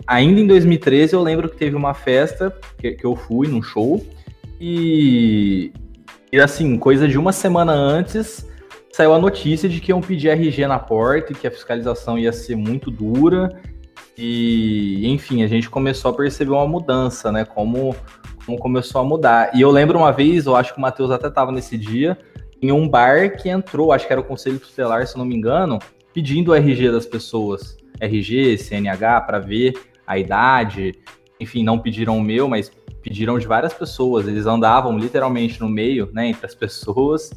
ainda em 2013 eu lembro que teve uma festa que, que eu fui num show e e assim, coisa de uma semana antes, saiu a notícia de que iam pedir RG na porta e que a fiscalização ia ser muito dura. E, enfim, a gente começou a perceber uma mudança, né? Como, como começou a mudar. E eu lembro uma vez, eu acho que o Matheus até estava nesse dia, em um bar que entrou, acho que era o Conselho Tutelar, se não me engano, pedindo o RG das pessoas. RG, CNH, para ver a idade. Enfim, não pediram o meu, mas pediram de várias pessoas. Eles andavam literalmente no meio, né, entre as pessoas,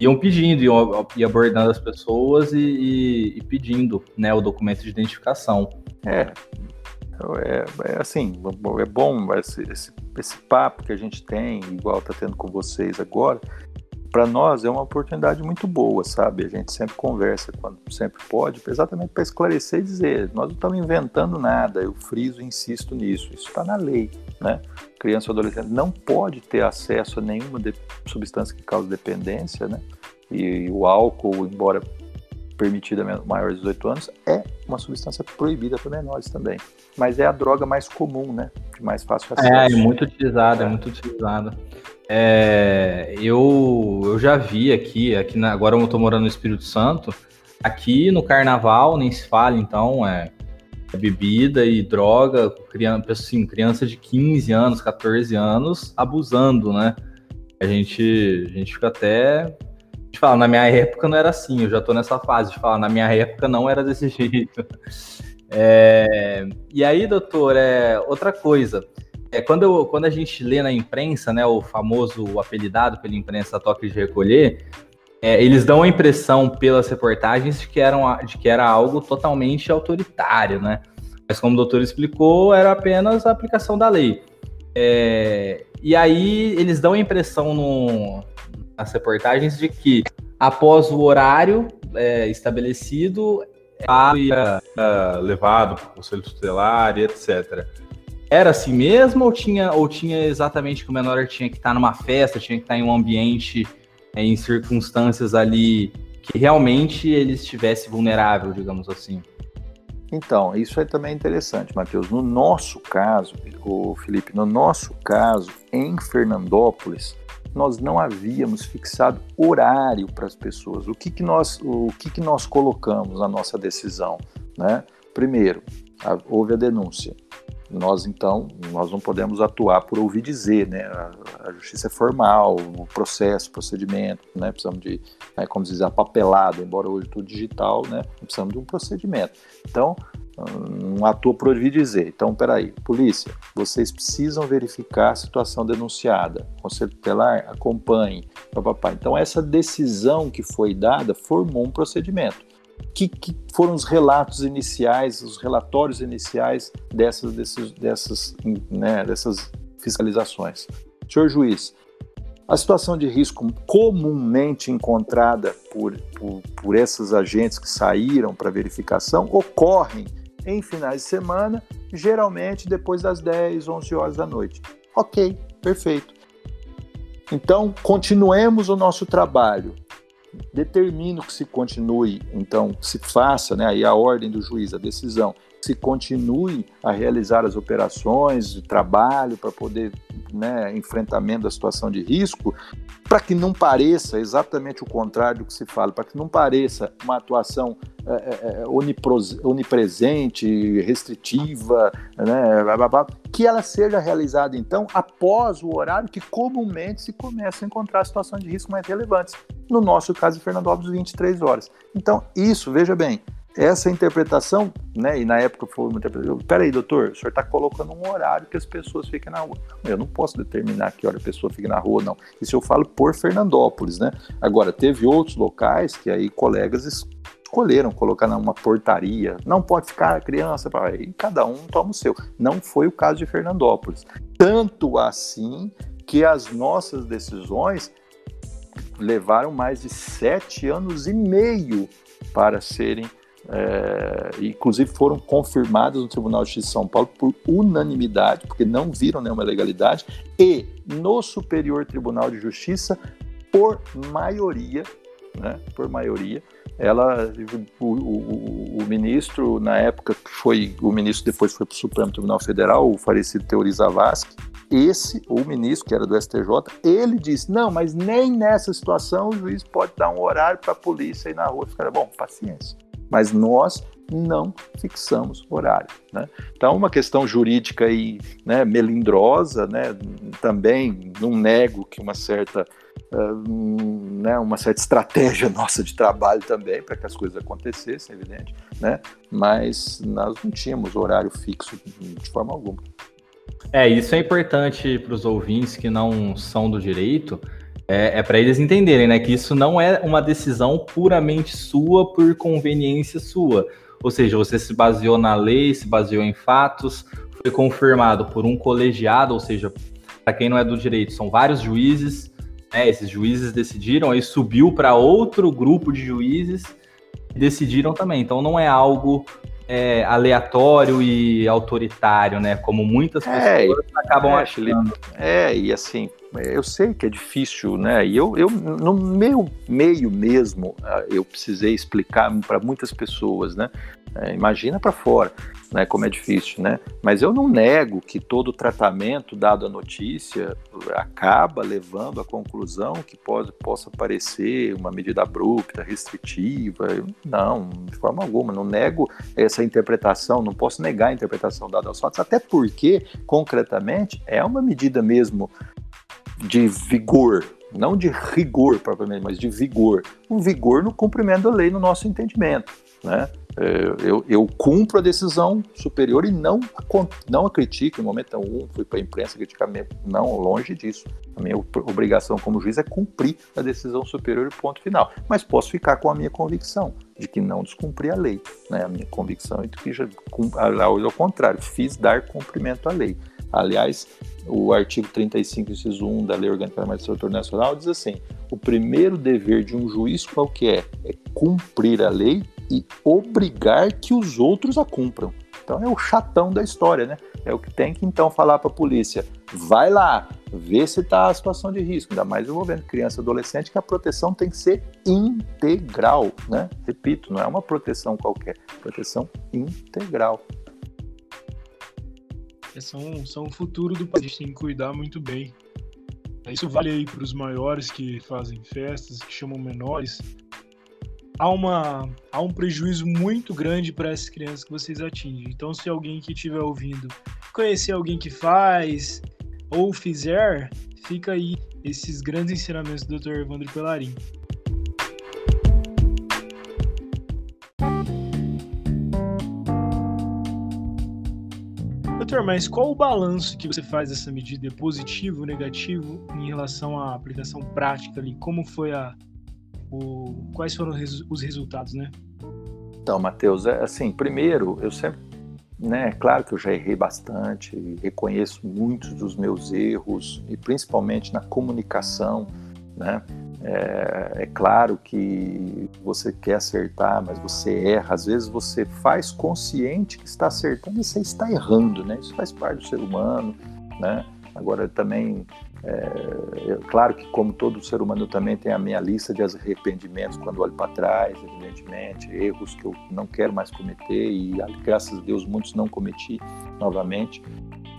iam pedindo, iam, iam abordando as pessoas e, e, e, pedindo, né, o documento de identificação. É, é, é assim, é bom esse, esse, esse papo que a gente tem, igual está tendo com vocês agora, para nós é uma oportunidade muito boa, sabe? A gente sempre conversa quando sempre pode, exatamente para esclarecer e dizer, nós não estamos inventando nada, eu friso e insisto nisso, isso está na lei, né? Criança ou adolescente não pode ter acesso a nenhuma substância que cause dependência, né? E o álcool, embora permitida a maiores de 18 anos, é uma substância proibida para menores também. Mas é a droga mais comum, né? De mais fácil acesso. É, é muito utilizada, é, é muito utilizada. É, eu, eu já vi aqui, aqui na, agora eu estou morando no Espírito Santo, aqui no Carnaval nem se fala, então, é, é bebida e droga, criança, assim, criança de 15 anos, 14 anos, abusando, né? A gente, a gente fica até de falar, na minha época não era assim, eu já tô nessa fase de falar, na minha época não era desse jeito. É, e aí, doutor, é, outra coisa, é, quando, eu, quando a gente lê na imprensa, né, o famoso apelidado pela imprensa toque de recolher, é, eles dão a impressão pelas reportagens de que, eram, de que era algo totalmente autoritário, né? Mas como o doutor explicou, era apenas a aplicação da lei. É, e aí eles dão a impressão no, nas reportagens de que após o horário é, estabelecido, ia levado para o conselho tutelar e etc. Era assim mesmo ou tinha, ou tinha exatamente que o menor tinha que estar numa festa, tinha que estar em um ambiente, é, em circunstâncias ali que realmente ele estivesse vulnerável, digamos assim? Então, isso é também interessante, Matheus. No nosso caso, o Felipe, no nosso caso, em Fernandópolis, nós não havíamos fixado horário para as pessoas. O que, que nós, o que, que nós colocamos na nossa decisão, né? Primeiro, houve a denúncia. Nós, então, nós não podemos atuar por ouvir dizer, né? A, a justiça é formal, o processo, procedimento, né? Precisamos de, é, como dizer, papelado, embora hoje tudo digital, né? Precisamos de um procedimento. Então, não atua por ouvir dizer. Então, peraí, polícia, vocês precisam verificar a situação denunciada. Conselho tutelar, acompanhe. Papapá. Então, essa decisão que foi dada formou um procedimento que, que foram os relatos iniciais, os relatórios iniciais dessas, desses, dessas, né, dessas fiscalizações. Senhor juiz, a situação de risco comumente encontrada por, por, por esses agentes que saíram para verificação ocorrem em finais de semana, geralmente depois das 10, 11 horas da noite. Ok, perfeito. Então, continuemos o nosso trabalho determino que se continue, então, se faça, né, aí a ordem do juiz, a decisão, se continue a realizar as operações de trabalho para poder, né, enfrentamento da situação de risco, para que não pareça exatamente o contrário do que se fala, para que não pareça uma atuação é, é, onipresente, restritiva, né, que ela seja realizada então após o horário que comumente se começa a encontrar situações de risco mais relevantes. No nosso caso, Fernando Alves, 23 horas. Então, isso, veja bem, essa interpretação, né, e na época foi uma interpretação, peraí, doutor, o senhor está colocando um horário que as pessoas fiquem na rua. Eu não posso determinar que hora a pessoa fique na rua, não. Isso eu falo por Fernandópolis, né? Agora, teve outros locais que aí colegas escolheram colocar numa portaria, não pode ficar a criança, e cada um toma o seu. Não foi o caso de Fernandópolis. Tanto assim que as nossas decisões levaram mais de sete anos e meio para serem é, inclusive foram confirmadas no Tribunal de Justiça de São Paulo por unanimidade, porque não viram nenhuma legalidade, e no Superior Tribunal de Justiça por maioria, né, por maioria, ela, o, o, o, ministro, na época que foi, o ministro depois foi para o Supremo Tribunal Federal, o falecido Teori Zavascki, esse, o ministro, que era do STJ, ele disse, não, mas nem nessa situação o juiz pode dar um horário para a polícia ir na rua. Ficaram, bom, paciência mas nós não fixamos horário. Né? Então, uma questão jurídica e né, melindrosa, né, também não nego que uma certa, uh, né, uma certa estratégia nossa de trabalho também para que as coisas acontecessem, evidente, né? mas nós não tínhamos horário fixo de forma alguma. É, isso é importante para os ouvintes que não são do direito, é, é para eles entenderem, né, que isso não é uma decisão puramente sua por conveniência sua. Ou seja, você se baseou na lei, se baseou em fatos, foi confirmado por um colegiado, ou seja, para quem não é do direito, são vários juízes, né, esses juízes decidiram, aí subiu para outro grupo de juízes e decidiram também. Então não é algo é, aleatório e autoritário, né? Como muitas é, pessoas é, acabam é, achando. É, e assim, eu sei que é difícil, né? E eu, eu no meu meio mesmo, ah, eu precisei explicar para muitas pessoas, né? É, imagina para fora né, como é difícil, né? Mas eu não nego que todo tratamento dado à notícia acaba levando à conclusão que pode, possa parecer uma medida abrupta, restritiva. Não, de forma alguma, não nego essa interpretação, não posso negar a interpretação dada aos fatos, até porque, concretamente, é uma medida mesmo de vigor, não de rigor propriamente, mas de vigor. Um vigor no cumprimento da lei no nosso entendimento, né? É, eu, eu, cumpro a decisão superior e não a, não a critico em momento algum, fui para a imprensa criticar, não, longe disso. A minha obrigação como juiz é cumprir a decisão superior e ponto final. Mas posso ficar com a minha convicção de que não descumpri a lei. Né? A minha convicção é de que já, ao contrário, fiz dar cumprimento à lei. Aliás, o artigo 35, inciso 1 da Lei Orgânica da Magistratura Nacional diz assim: o primeiro dever de um juiz qual que é? É cumprir a lei e obrigar que os outros a cumpram. Então é o chatão da história, né? É o que tem que então falar para a polícia: vai lá, vê se está a situação de risco, ainda mais envolvendo criança e adolescente, que a proteção tem que ser integral, né? Repito, não é uma proteção qualquer, proteção integral. São, são o futuro do país, a gente tem que cuidar muito bem. Isso vale aí para os maiores que fazem festas, que chamam menores, há, uma, há um prejuízo muito grande para essas crianças que vocês atingem. Então, se alguém que estiver ouvindo conhecer alguém que faz ou fizer, fica aí esses grandes ensinamentos do Dr. Evandro Pelarim. Mas qual o balanço que você faz dessa medida? É positivo, negativo em relação à aplicação prática ali? Como foi a, o, quais foram os resultados, né? Então, Matheus, é assim, primeiro, eu sempre, né, claro que eu já errei bastante, reconheço muitos dos meus erros, e principalmente na comunicação, né, é, é, claro que você quer acertar, mas você erra. Às vezes você faz consciente que está acertando e você está errando, né? Isso faz parte do ser humano, né? Agora também é, claro que, como todo ser humano, eu também tenho a minha lista de arrependimentos quando olho para trás, evidentemente, erros que eu não quero mais cometer e, graças a Deus, muitos não cometi novamente.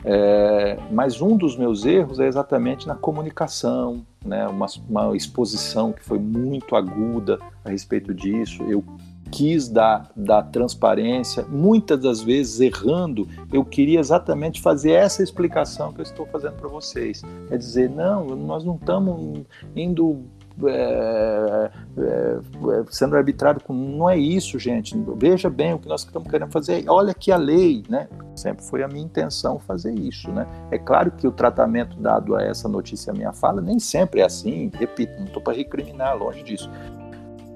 É, mas um dos meus erros é exatamente na comunicação, né? uma, uma exposição que foi muito aguda a respeito disso. Eu quis dar, dar transparência, muitas das vezes errando, eu queria exatamente fazer essa explicação que eu estou fazendo para vocês. É dizer, não, nós não estamos indo é, é, é, sendo arbitrário com. Não é isso, gente. Veja bem o que nós estamos querendo fazer. Olha aqui a lei, né? Sempre foi a minha intenção fazer isso, né? É claro que o tratamento dado a essa notícia, a minha fala, nem sempre é assim. Repito, não estou para recriminar, longe disso.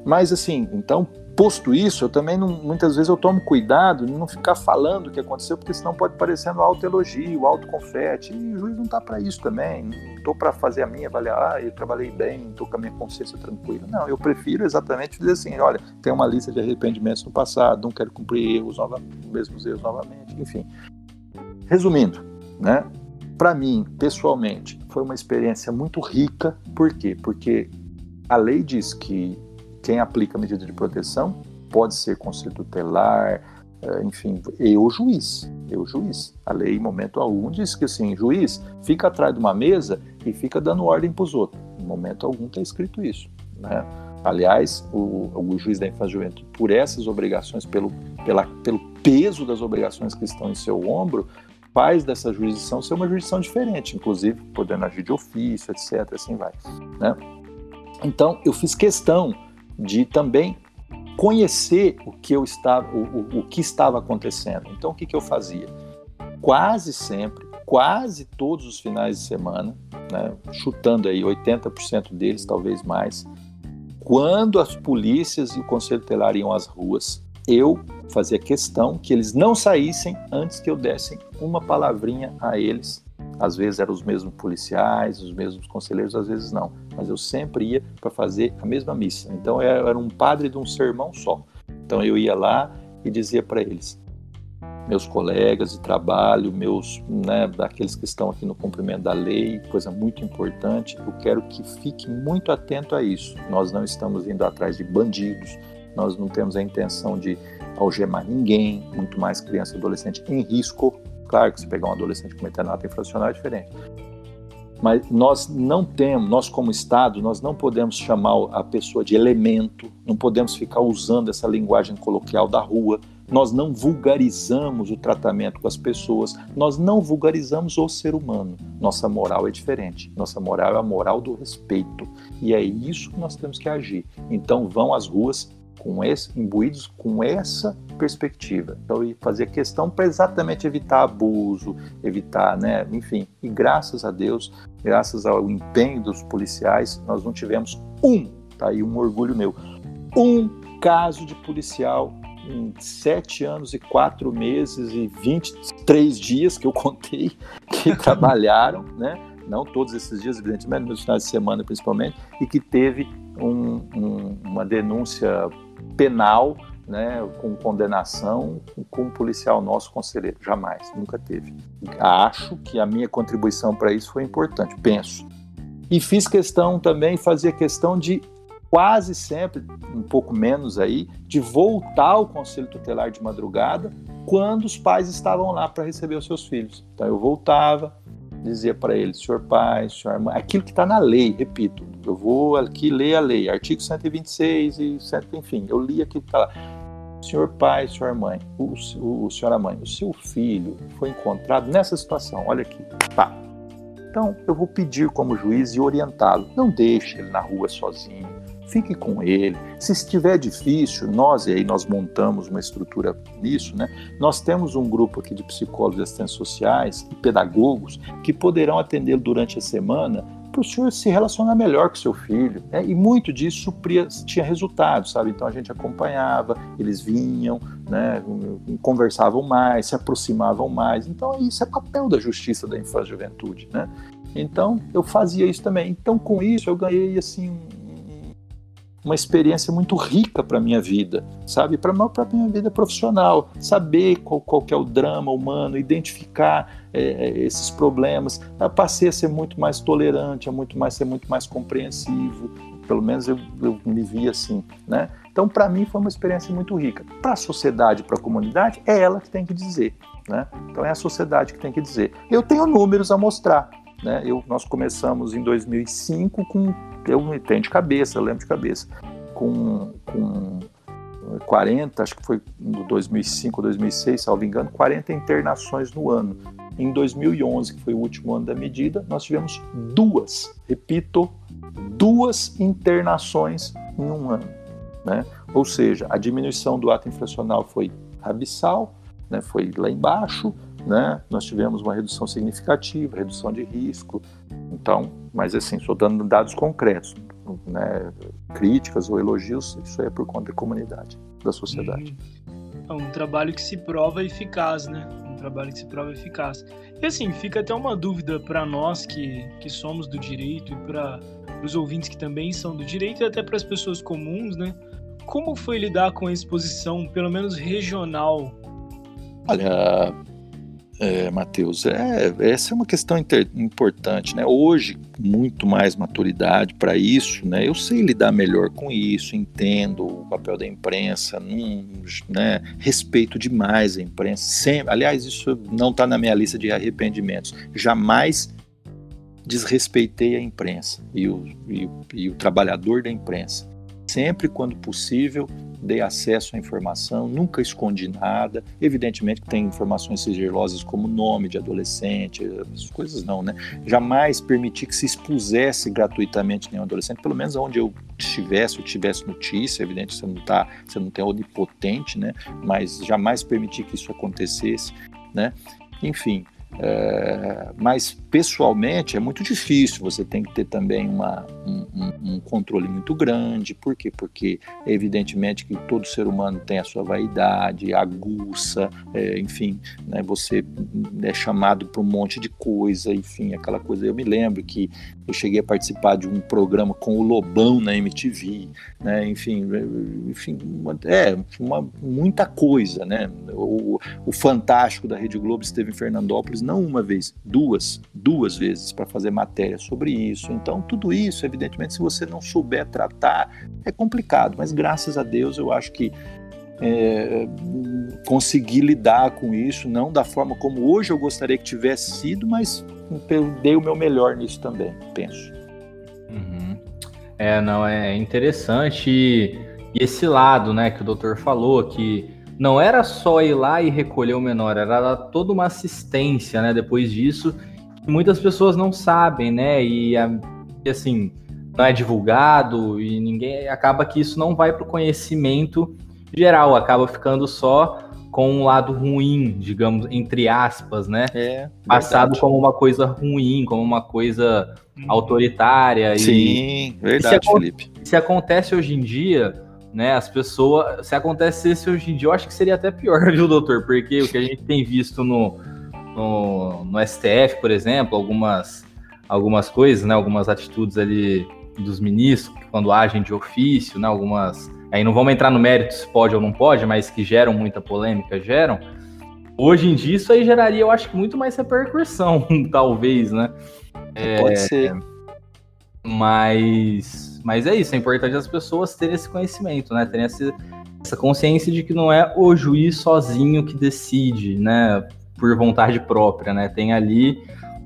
Mas assim, então Posto isso, eu também não, muitas vezes eu tomo cuidado de não ficar falando o que aconteceu, porque senão pode parecer no auto-elogio, auto-confete. E o juiz não está para isso também. Não estou para fazer a minha, avaliar, ah, eu trabalhei bem, estou com a minha consciência tranquila. Não, eu prefiro exatamente dizer assim: olha, tem uma lista de arrependimentos no passado, não quero cumprir nova, mesmos erros novamente, enfim. Resumindo, né? Para mim, pessoalmente, foi uma experiência muito rica. Por quê? Porque a lei diz que quem aplica a medida de proteção pode ser conselho tutelar, eh, enfim, eu juiz, eu juiz. A lei, em momento algum, diz que assim, juiz, fica atrás de uma mesa e fica dando ordem para os outros. Em momento algum está escrito isso. Né? Aliás, o, o juiz da infância e juventude, por essas obrigações, pelo, pela, pelo peso das obrigações que estão em seu ombro, faz dessa jurisdição ser uma jurisdição diferente, inclusive podendo agir de ofício, etc. Assim vai. Né? Então, eu fiz questão de também conhecer o que eu estava, o, o, o que estava acontecendo. Então, o que, que eu fazia? Quase sempre, quase todos os finais de semana, né, chutando aí 80% deles, talvez mais, quando as polícias e o conselho tutelar iam às ruas, eu fazia questão que eles não saíssem antes que eu desse uma palavrinha a eles. Às vezes eram os mesmos policiais, os mesmos conselheiros, às vezes não. Mas eu sempre ia para fazer a mesma missa. Então eu era um padre de um sermão só. Então eu ia lá e dizia para eles: meus colegas de trabalho, meus, né, daqueles que estão aqui no cumprimento da lei, coisa muito importante. Eu quero que fique muito atento a isso. Nós não estamos indo atrás de bandidos, nós não temos a intenção de algemar ninguém, muito mais criança e adolescente em risco. Claro que se pegar um adolescente cometendo ato infracional é diferente. Mas nós não temos, nós como Estado, nós não podemos chamar a pessoa de elemento, não podemos ficar usando essa linguagem coloquial da rua, nós não vulgarizamos o tratamento com as pessoas, nós não vulgarizamos o ser humano. Nossa moral é diferente. Nossa moral é a moral do respeito. E é isso que nós temos que agir. Então vão às ruas com esse, imbuídos com essa perspectiva. Então, e fazer questão para exatamente evitar abuso, evitar, né, enfim. E graças a Deus, graças ao empenho dos policiais, nós não tivemos um, tá aí um orgulho meu, um caso de policial em sete anos e quatro meses e 23 dias que eu contei que trabalharam, né? Não todos esses dias, evidentemente, nos finais de semana principalmente, e que teve um, um, uma denúncia penal, né, com condenação com um policial nosso conselheiro. Jamais, nunca teve. Acho que a minha contribuição para isso foi importante, penso. E fiz questão também, fazia questão de quase sempre, um pouco menos aí, de voltar ao conselho tutelar de madrugada quando os pais estavam lá para receber os seus filhos. Então eu voltava, dizia para eles, senhor pai, senhor mãe, aquilo que está na lei, repito, eu vou aqui ler a lei, artigo 126 e enfim, eu li aquilo que está lá. Senhor pai, senhor mãe, o, o, senhora mãe, o seu filho foi encontrado nessa situação, olha aqui, pá. Então eu vou pedir como juiz e orientá-lo, não deixe ele na rua sozinho, fique com ele. Se estiver difícil, nós, e aí nós montamos uma estrutura nisso, né? Nós temos um grupo aqui de psicólogos e assistentes sociais e pedagogos que poderão atendê-lo durante a semana para o senhor se relacionar melhor com seu filho. Né? E muito disso supria, tinha resultados, sabe? Então a gente acompanhava, eles vinham, né? conversavam mais, se aproximavam mais. Então isso é papel da justiça da infância e juventude, né? Então eu fazia isso também. Então com isso eu ganhei assim uma experiência muito rica para minha vida, sabe? Para a minha vida profissional, saber qual, qual é o drama humano, identificar é, é, esses problemas. Eu passei a ser muito mais tolerante, a muito mais ser muito mais compreensivo. Pelo menos eu, eu me vi assim, né? Então, para mim, foi uma experiência muito rica. Para a sociedade, para a comunidade, é ela que tem que dizer, né? Então, é a sociedade que tem que dizer. Eu tenho números a mostrar, né? Eu, nós começamos em 2005 com, eu tenho de cabeça, lembro de cabeça, com, com 40, acho que foi em 2005, 2006, salvo engano, 40 internações no ano. Em 2011, que foi o último ano da medida, nós tivemos duas, repito, duas internações em um ano. Né? Ou seja, a diminuição do ato infracional foi abissal, né? foi lá embaixo, né? Nós tivemos uma redução significativa, redução de risco. Então, mas assim, estou dando dados concretos, né? Críticas ou elogios, isso é por conta da comunidade, da sociedade. É um trabalho que se prova eficaz, né? Um trabalho que se prova eficaz. E assim, fica até uma dúvida para nós que, que somos do direito e para os ouvintes que também são do direito e até para as pessoas comuns, né? Como foi lidar com a exposição, pelo menos regional? Olha, é, Matheus, é, essa é uma questão inter, importante, né? Hoje, muito mais maturidade para isso, né? Eu sei lidar melhor com isso, entendo o papel da imprensa, não, né? respeito demais a imprensa. Sempre, aliás, isso não está na minha lista de arrependimentos. Jamais desrespeitei a imprensa e o, e, e o trabalhador da imprensa sempre quando possível dei acesso à informação, nunca escondi nada. Evidentemente que tem informações sigilosas como nome de adolescente, essas coisas não, né? Jamais permiti que se expusesse gratuitamente nenhum adolescente, pelo menos onde eu estivesse, ou tivesse notícia, evidente você não tá, você não tem onipotente, né? Mas jamais permiti que isso acontecesse, né? Enfim, é, mas pessoalmente é muito difícil, você tem que ter também uma, um, um, controle muito grande. Por quê? Porque evidentemente que todo ser humano tem a sua vaidade, aguça, é, enfim, né, você é chamado para um monte de coisa, enfim, aquela coisa. Eu me lembro que eu cheguei a participar de um programa com o Lobão na MTV, né, enfim, enfim, é uma, muita coisa, né? O, o Fantástico da Rede Globo esteve em Fernandópolis não uma vez, duas, duas vezes para fazer matéria sobre isso. Então, tudo isso, evidentemente, se você não souber tratar, é complicado, mas graças a Deus eu acho que é, consegui lidar com isso, não da forma como hoje eu gostaria que tivesse sido, mas dei o meu melhor nisso também, penso. Uhum. É, não, é interessante. E, esse lado, né, que o doutor falou, que não era só ir lá e recolher o menor, era toda uma assistência, né? Depois disso, que muitas pessoas não sabem, né? E assim, não é divulgado e ninguém acaba que isso não vai para o conhecimento geral, acaba ficando só com um lado ruim, digamos, entre aspas, né? É, Passado como uma coisa ruim, como uma coisa uhum. autoritária. Sim, e, verdade, e se, Felipe. Se acontece hoje em dia, né? As pessoas. Se acontecesse hoje em dia, eu acho que seria até pior, viu, doutor? Porque o que a gente tem visto no, no, no STF, por exemplo, algumas, algumas coisas, né? Algumas atitudes ali dos ministros, quando agem de ofício, né? Algumas. Aí não vamos entrar no mérito se pode ou não pode, mas que geram muita polêmica, geram. Hoje em dia, isso aí geraria, eu acho que muito mais repercussão, talvez, né? É, pode ser. Mas, mas é isso, é importante as pessoas terem esse conhecimento, né? Terem essa, essa consciência de que não é o juiz sozinho que decide, né? Por vontade própria, né? Tem ali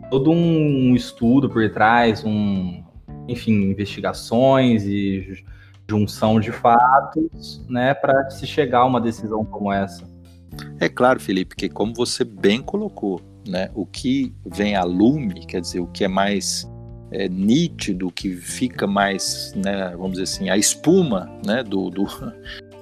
todo um estudo por trás, um, enfim, investigações e junção de fatos, né, para se chegar a uma decisão como essa. É claro, Felipe, que como você bem colocou, né, o que vem a lume, quer dizer, o que é mais é, nítido, que fica mais, né, vamos dizer assim, a espuma né, do, do,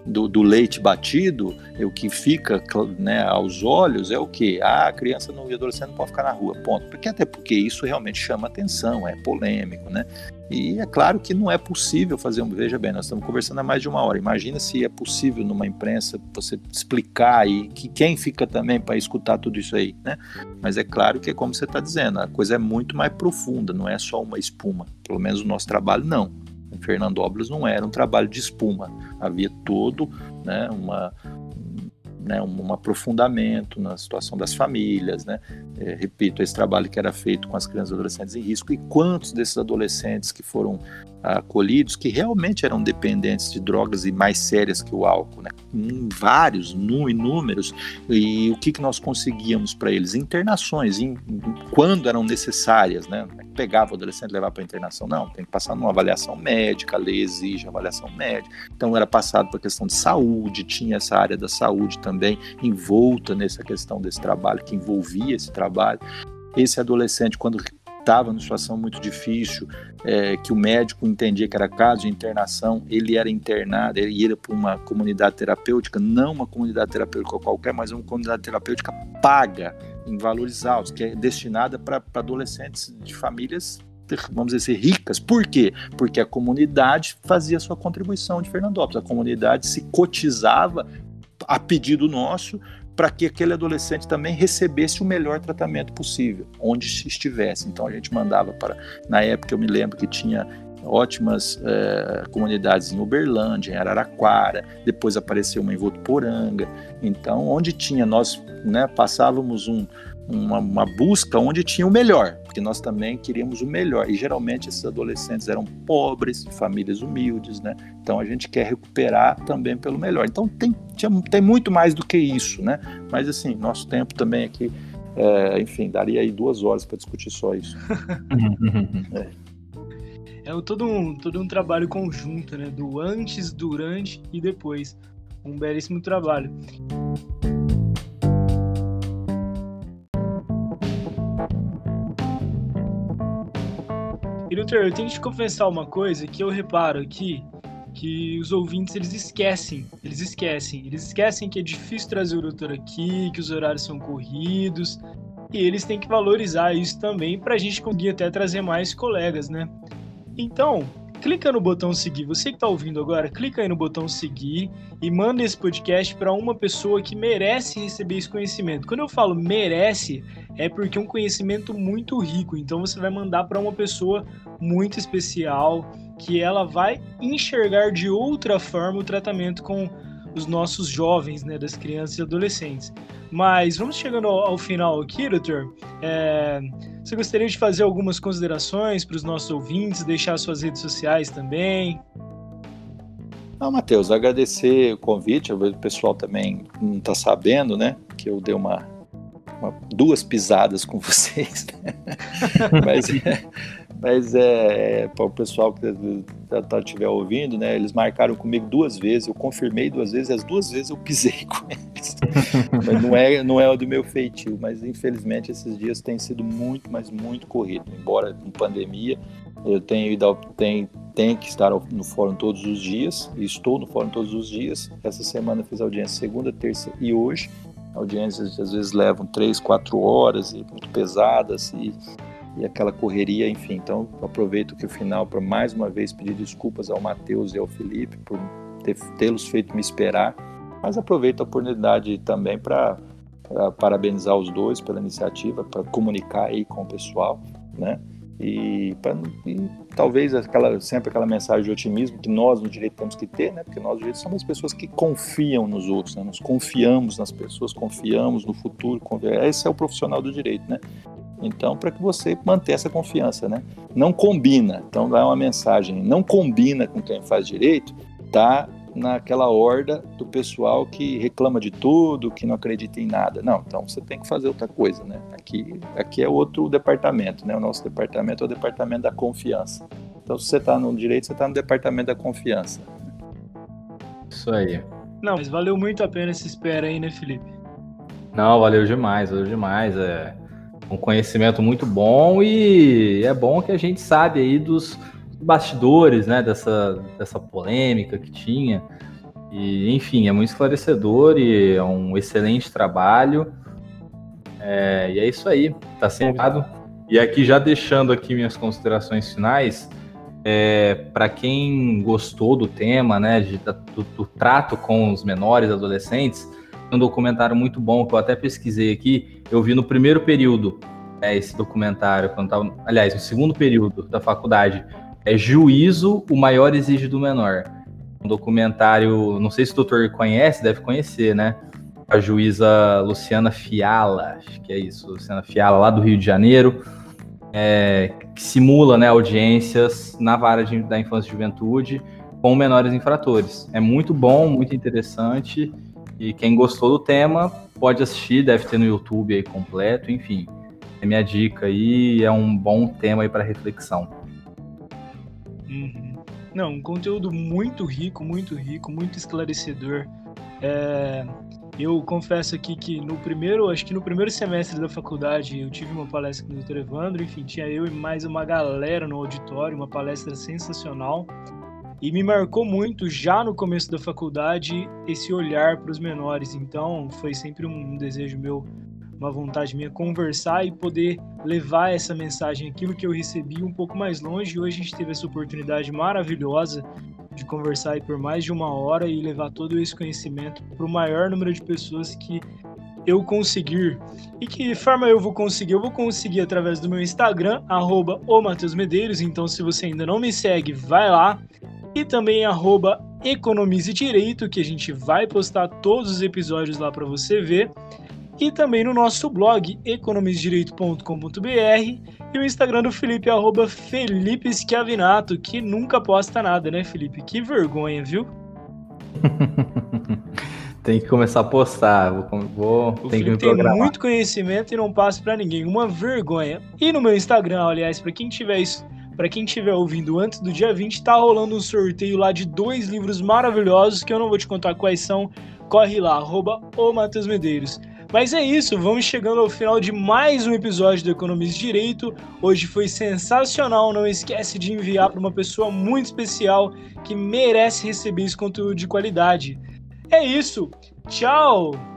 do, do leite batido, é o que fica né, aos olhos é o que? Ah, a criança não, e adolescente não pode ficar na rua, ponto. Porque até porque isso realmente chama atenção, é polêmico, né? E é claro que não é possível fazer um. Veja bem, nós estamos conversando há mais de uma hora. Imagina se é possível numa imprensa você explicar e que quem fica também para escutar tudo isso aí, né? Mas é claro que é como você está dizendo, a coisa é muito mais profunda, não é só uma espuma. Pelo menos o nosso trabalho não. Em Fernandópolis não era um trabalho de espuma, havia todo né, uma, né, um aprofundamento na situação das famílias, né? É, repito, esse trabalho que era feito com as crianças e adolescentes em risco e quantos desses adolescentes que foram acolhidos que realmente eram dependentes de drogas e mais sérias que o álcool, né? Vários, inúmeros, e o que, que nós conseguíamos para eles? Internações, em, quando eram necessárias, né? Pegava o adolescente levava para internação, não, tem que passar numa avaliação médica, a lei exige avaliação médica, então era passado para a questão de saúde, tinha essa área da saúde também envolta nessa questão desse trabalho, que envolvia esse trabalho. Esse adolescente, quando estava numa situação muito difícil, é, que o médico entendia que era caso de internação, ele era internado, ele ia para uma comunidade terapêutica, não uma comunidade terapêutica qualquer, mas uma comunidade terapêutica paga em valores altos, que é destinada para adolescentes de famílias vamos dizer assim, ricas. Por quê? Porque a comunidade fazia sua contribuição de Fernandópolis. A comunidade se cotizava a pedido nosso para que aquele adolescente também recebesse o melhor tratamento possível, onde estivesse. Então a gente mandava para. Na época eu me lembro que tinha ótimas é, comunidades em Uberlândia, em Araraquara, depois apareceu uma em Votuporanga. Então, onde tinha, nós né, passávamos um, uma, uma, busca onde tinha o melhor, porque nós também queríamos o melhor. E geralmente esses adolescentes eram pobres, famílias humildes, né? Então a gente quer recuperar também pelo melhor. Então tem, tem muito mais do que isso, né? Mas assim, nosso tempo também aqui, é, enfim, daria aí duas horas para discutir só isso. é. é todo um, todo um trabalho conjunto, né? Do antes, durante e depois. Um belíssimo trabalho. Doutor, eu tenho que te confessar uma coisa que eu reparo aqui, que os ouvintes eles esquecem, eles esquecem, eles esquecem que é difícil trazer o doutor aqui, que os horários são corridos, e eles têm que valorizar isso também para a gente conseguir até trazer mais colegas, né? Então, clica no botão seguir. Você que está ouvindo agora, clica aí no botão seguir e manda esse podcast para uma pessoa que merece receber esse conhecimento. Quando eu falo merece, é porque é um conhecimento muito rico. Então você vai mandar para uma pessoa muito especial que ela vai enxergar de outra forma o tratamento com os nossos jovens, né, das crianças e adolescentes. Mas vamos chegando ao, ao final aqui, doutor. É, você gostaria de fazer algumas considerações para os nossos ouvintes, deixar suas redes sociais também? Não, Matheus, agradecer o convite. O pessoal também não está sabendo, né? Que eu dei uma, uma duas pisadas com vocês. Né? Mas mas é, é para o pessoal que tá, estiver ouvindo, né? Eles marcaram comigo duas vezes, eu confirmei duas vezes, as duas vezes eu pisei com eles. mas não é, não é do meu feitio, mas infelizmente esses dias têm sido muito, mas muito corrido. Embora em pandemia, eu tenho ido ao, tenho, tenho que estar no fórum todos os dias, estou no fórum todos os dias. Essa semana fiz audiência segunda, terça e hoje. Audiências às vezes levam três, quatro horas e muito pesadas e e aquela correria, enfim. Então, aproveito que o final para mais uma vez pedir desculpas ao Matheus e ao Felipe por tê-los feito me esperar, mas aproveito a oportunidade também para parabenizar os dois pela iniciativa, para comunicar aí com o pessoal, né? E, pra, e, talvez aquela, sempre aquela mensagem de otimismo que nós no direito temos que ter, né? Porque nós no direito somos pessoas que confiam nos outros, né? Nós confiamos nas pessoas, confiamos no futuro, confiamos, esse é o profissional do direito, né? Então, para que você mantenha essa confiança, né? Não combina. Então, dá uma mensagem. Não combina com quem faz direito, tá naquela horda do pessoal que reclama de tudo, que não acredita em nada. Não, então você tem que fazer outra coisa, né? Aqui, aqui é outro departamento, né? O nosso departamento é o departamento da confiança. Então, se você está no direito, você está no departamento da confiança. Isso aí. Não, mas valeu muito a pena essa espera aí, né, Felipe? Não, valeu demais, valeu demais. É um conhecimento muito bom e é bom que a gente sabe aí dos bastidores, né, dessa, dessa polêmica que tinha. E, enfim, é muito esclarecedor e é um excelente trabalho. É, e é isso aí, tá sendo E aqui já deixando aqui minhas considerações finais, é, para quem gostou do tema, né, de, do, do, trato com os menores adolescentes, um documentário muito bom que eu até pesquisei aqui. Eu vi no primeiro período é, esse documentário, quando tava, aliás, no segundo período da faculdade. É Juízo, o maior exige do menor. Um documentário, não sei se o doutor conhece, deve conhecer, né? A juíza Luciana Fiala, acho que é isso, Luciana Fiala, lá do Rio de Janeiro, é, que simula né, audiências na vara de, da infância e juventude com menores infratores. É muito bom, muito interessante. E quem gostou do tema pode assistir, deve ter no YouTube aí completo, enfim. É minha dica aí, é um bom tema aí para reflexão. Uhum. Não, um conteúdo muito rico, muito rico, muito esclarecedor. É, eu confesso aqui que no primeiro, acho que no primeiro semestre da faculdade, eu tive uma palestra com o Dr. Evandro, enfim, tinha eu e mais uma galera no auditório, uma palestra sensacional. E me marcou muito já no começo da faculdade esse olhar para os menores. Então, foi sempre um desejo meu, uma vontade minha conversar e poder levar essa mensagem, aquilo que eu recebi um pouco mais longe. E hoje a gente teve essa oportunidade maravilhosa de conversar aí por mais de uma hora e levar todo esse conhecimento para o maior número de pessoas que eu conseguir. E que forma eu vou conseguir? Eu vou conseguir através do meu Instagram, arroba Medeiros. Então, se você ainda não me segue, vai lá e também arroba Economize Direito, que a gente vai postar todos os episódios lá para você ver. E também no nosso blog, economizedireito.com.br e o Instagram do Felipe, arroba Felipe Schiavinato, que nunca posta nada, né, Felipe? Que vergonha, viu? tem que começar a postar. Vou, vou o tem que me tem muito conhecimento e não passa para ninguém. Uma vergonha. E no meu Instagram, aliás, para quem tiver isso para quem estiver ouvindo antes do dia 20, tá rolando um sorteio lá de dois livros maravilhosos que eu não vou te contar quais são. Corre lá, arroba o Matheus Medeiros. Mas é isso, vamos chegando ao final de mais um episódio do Economize Direito. Hoje foi sensacional, não esquece de enviar para uma pessoa muito especial que merece receber esse conteúdo de qualidade. É isso, tchau!